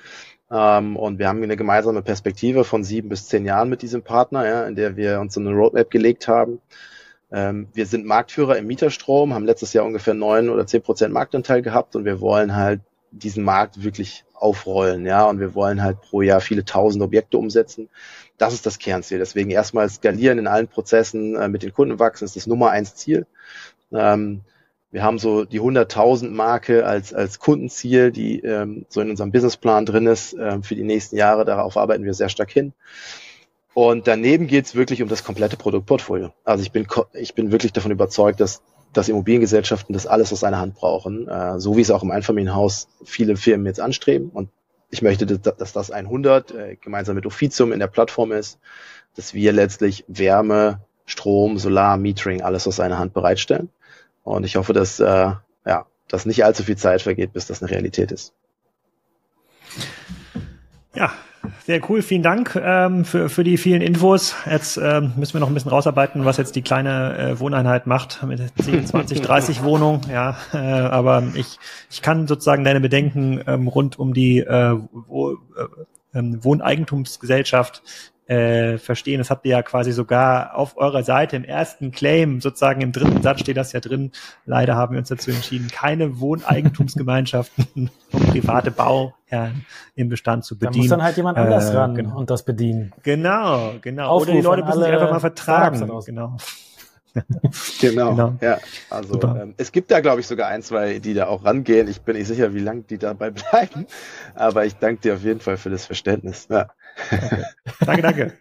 Ähm, und wir haben eine gemeinsame Perspektive von sieben bis zehn Jahren mit diesem Partner, ja, in der wir uns so eine Roadmap gelegt haben. Ähm, wir sind Marktführer im Mieterstrom, haben letztes Jahr ungefähr neun oder zehn Prozent Marktanteil gehabt und wir wollen halt diesen Markt wirklich aufrollen, ja, und wir wollen halt pro Jahr viele tausend Objekte umsetzen. Das ist das Kernziel. Deswegen erstmal skalieren in allen Prozessen, äh, mit den Kunden wachsen, ist das Nummer eins Ziel. Ähm, wir haben so die 100.000 Marke als, als Kundenziel, die ähm, so in unserem Businessplan drin ist äh, für die nächsten Jahre. Darauf arbeiten wir sehr stark hin. Und daneben geht es wirklich um das komplette Produktportfolio. Also ich bin, ich bin wirklich davon überzeugt, dass, dass Immobiliengesellschaften das alles aus einer Hand brauchen, äh, so wie es auch im Einfamilienhaus viele Firmen jetzt anstreben. Und ich möchte, dass das 100 äh, gemeinsam mit Offizium in der Plattform ist, dass wir letztlich Wärme, Strom, Solar, Metering, alles aus einer Hand bereitstellen. Und ich hoffe, dass, äh, ja, dass nicht allzu viel Zeit vergeht, bis das eine Realität ist. Ja, sehr cool, vielen Dank ähm, für, für die vielen Infos. Jetzt ähm, müssen wir noch ein bisschen rausarbeiten, was jetzt die kleine äh, Wohneinheit macht mit 10, 20, 30 Wohnungen. Ja, äh, aber ich, ich kann sozusagen deine Bedenken ähm, rund um die äh, wo, äh, ähm, Wohneigentumsgesellschaft äh, verstehen. Das habt ihr ja quasi sogar auf eurer Seite im ersten Claim, sozusagen im dritten Satz steht das ja drin. Leider haben wir uns dazu entschieden, keine Wohneigentumsgemeinschaften und private Bauherren im Bestand zu bedienen. Da muss dann halt jemand anders äh, ran genau. und das bedienen. Genau, genau. Aufruf Oder die Leute müssen sich einfach mal vertragen. Genau. genau. genau. Ja, also ähm, es gibt da, glaube ich, sogar ein, zwei, die da auch rangehen. Ich bin nicht sicher, wie lange die dabei bleiben, aber ich danke dir auf jeden Fall für das Verständnis. Ja. Danke, danke.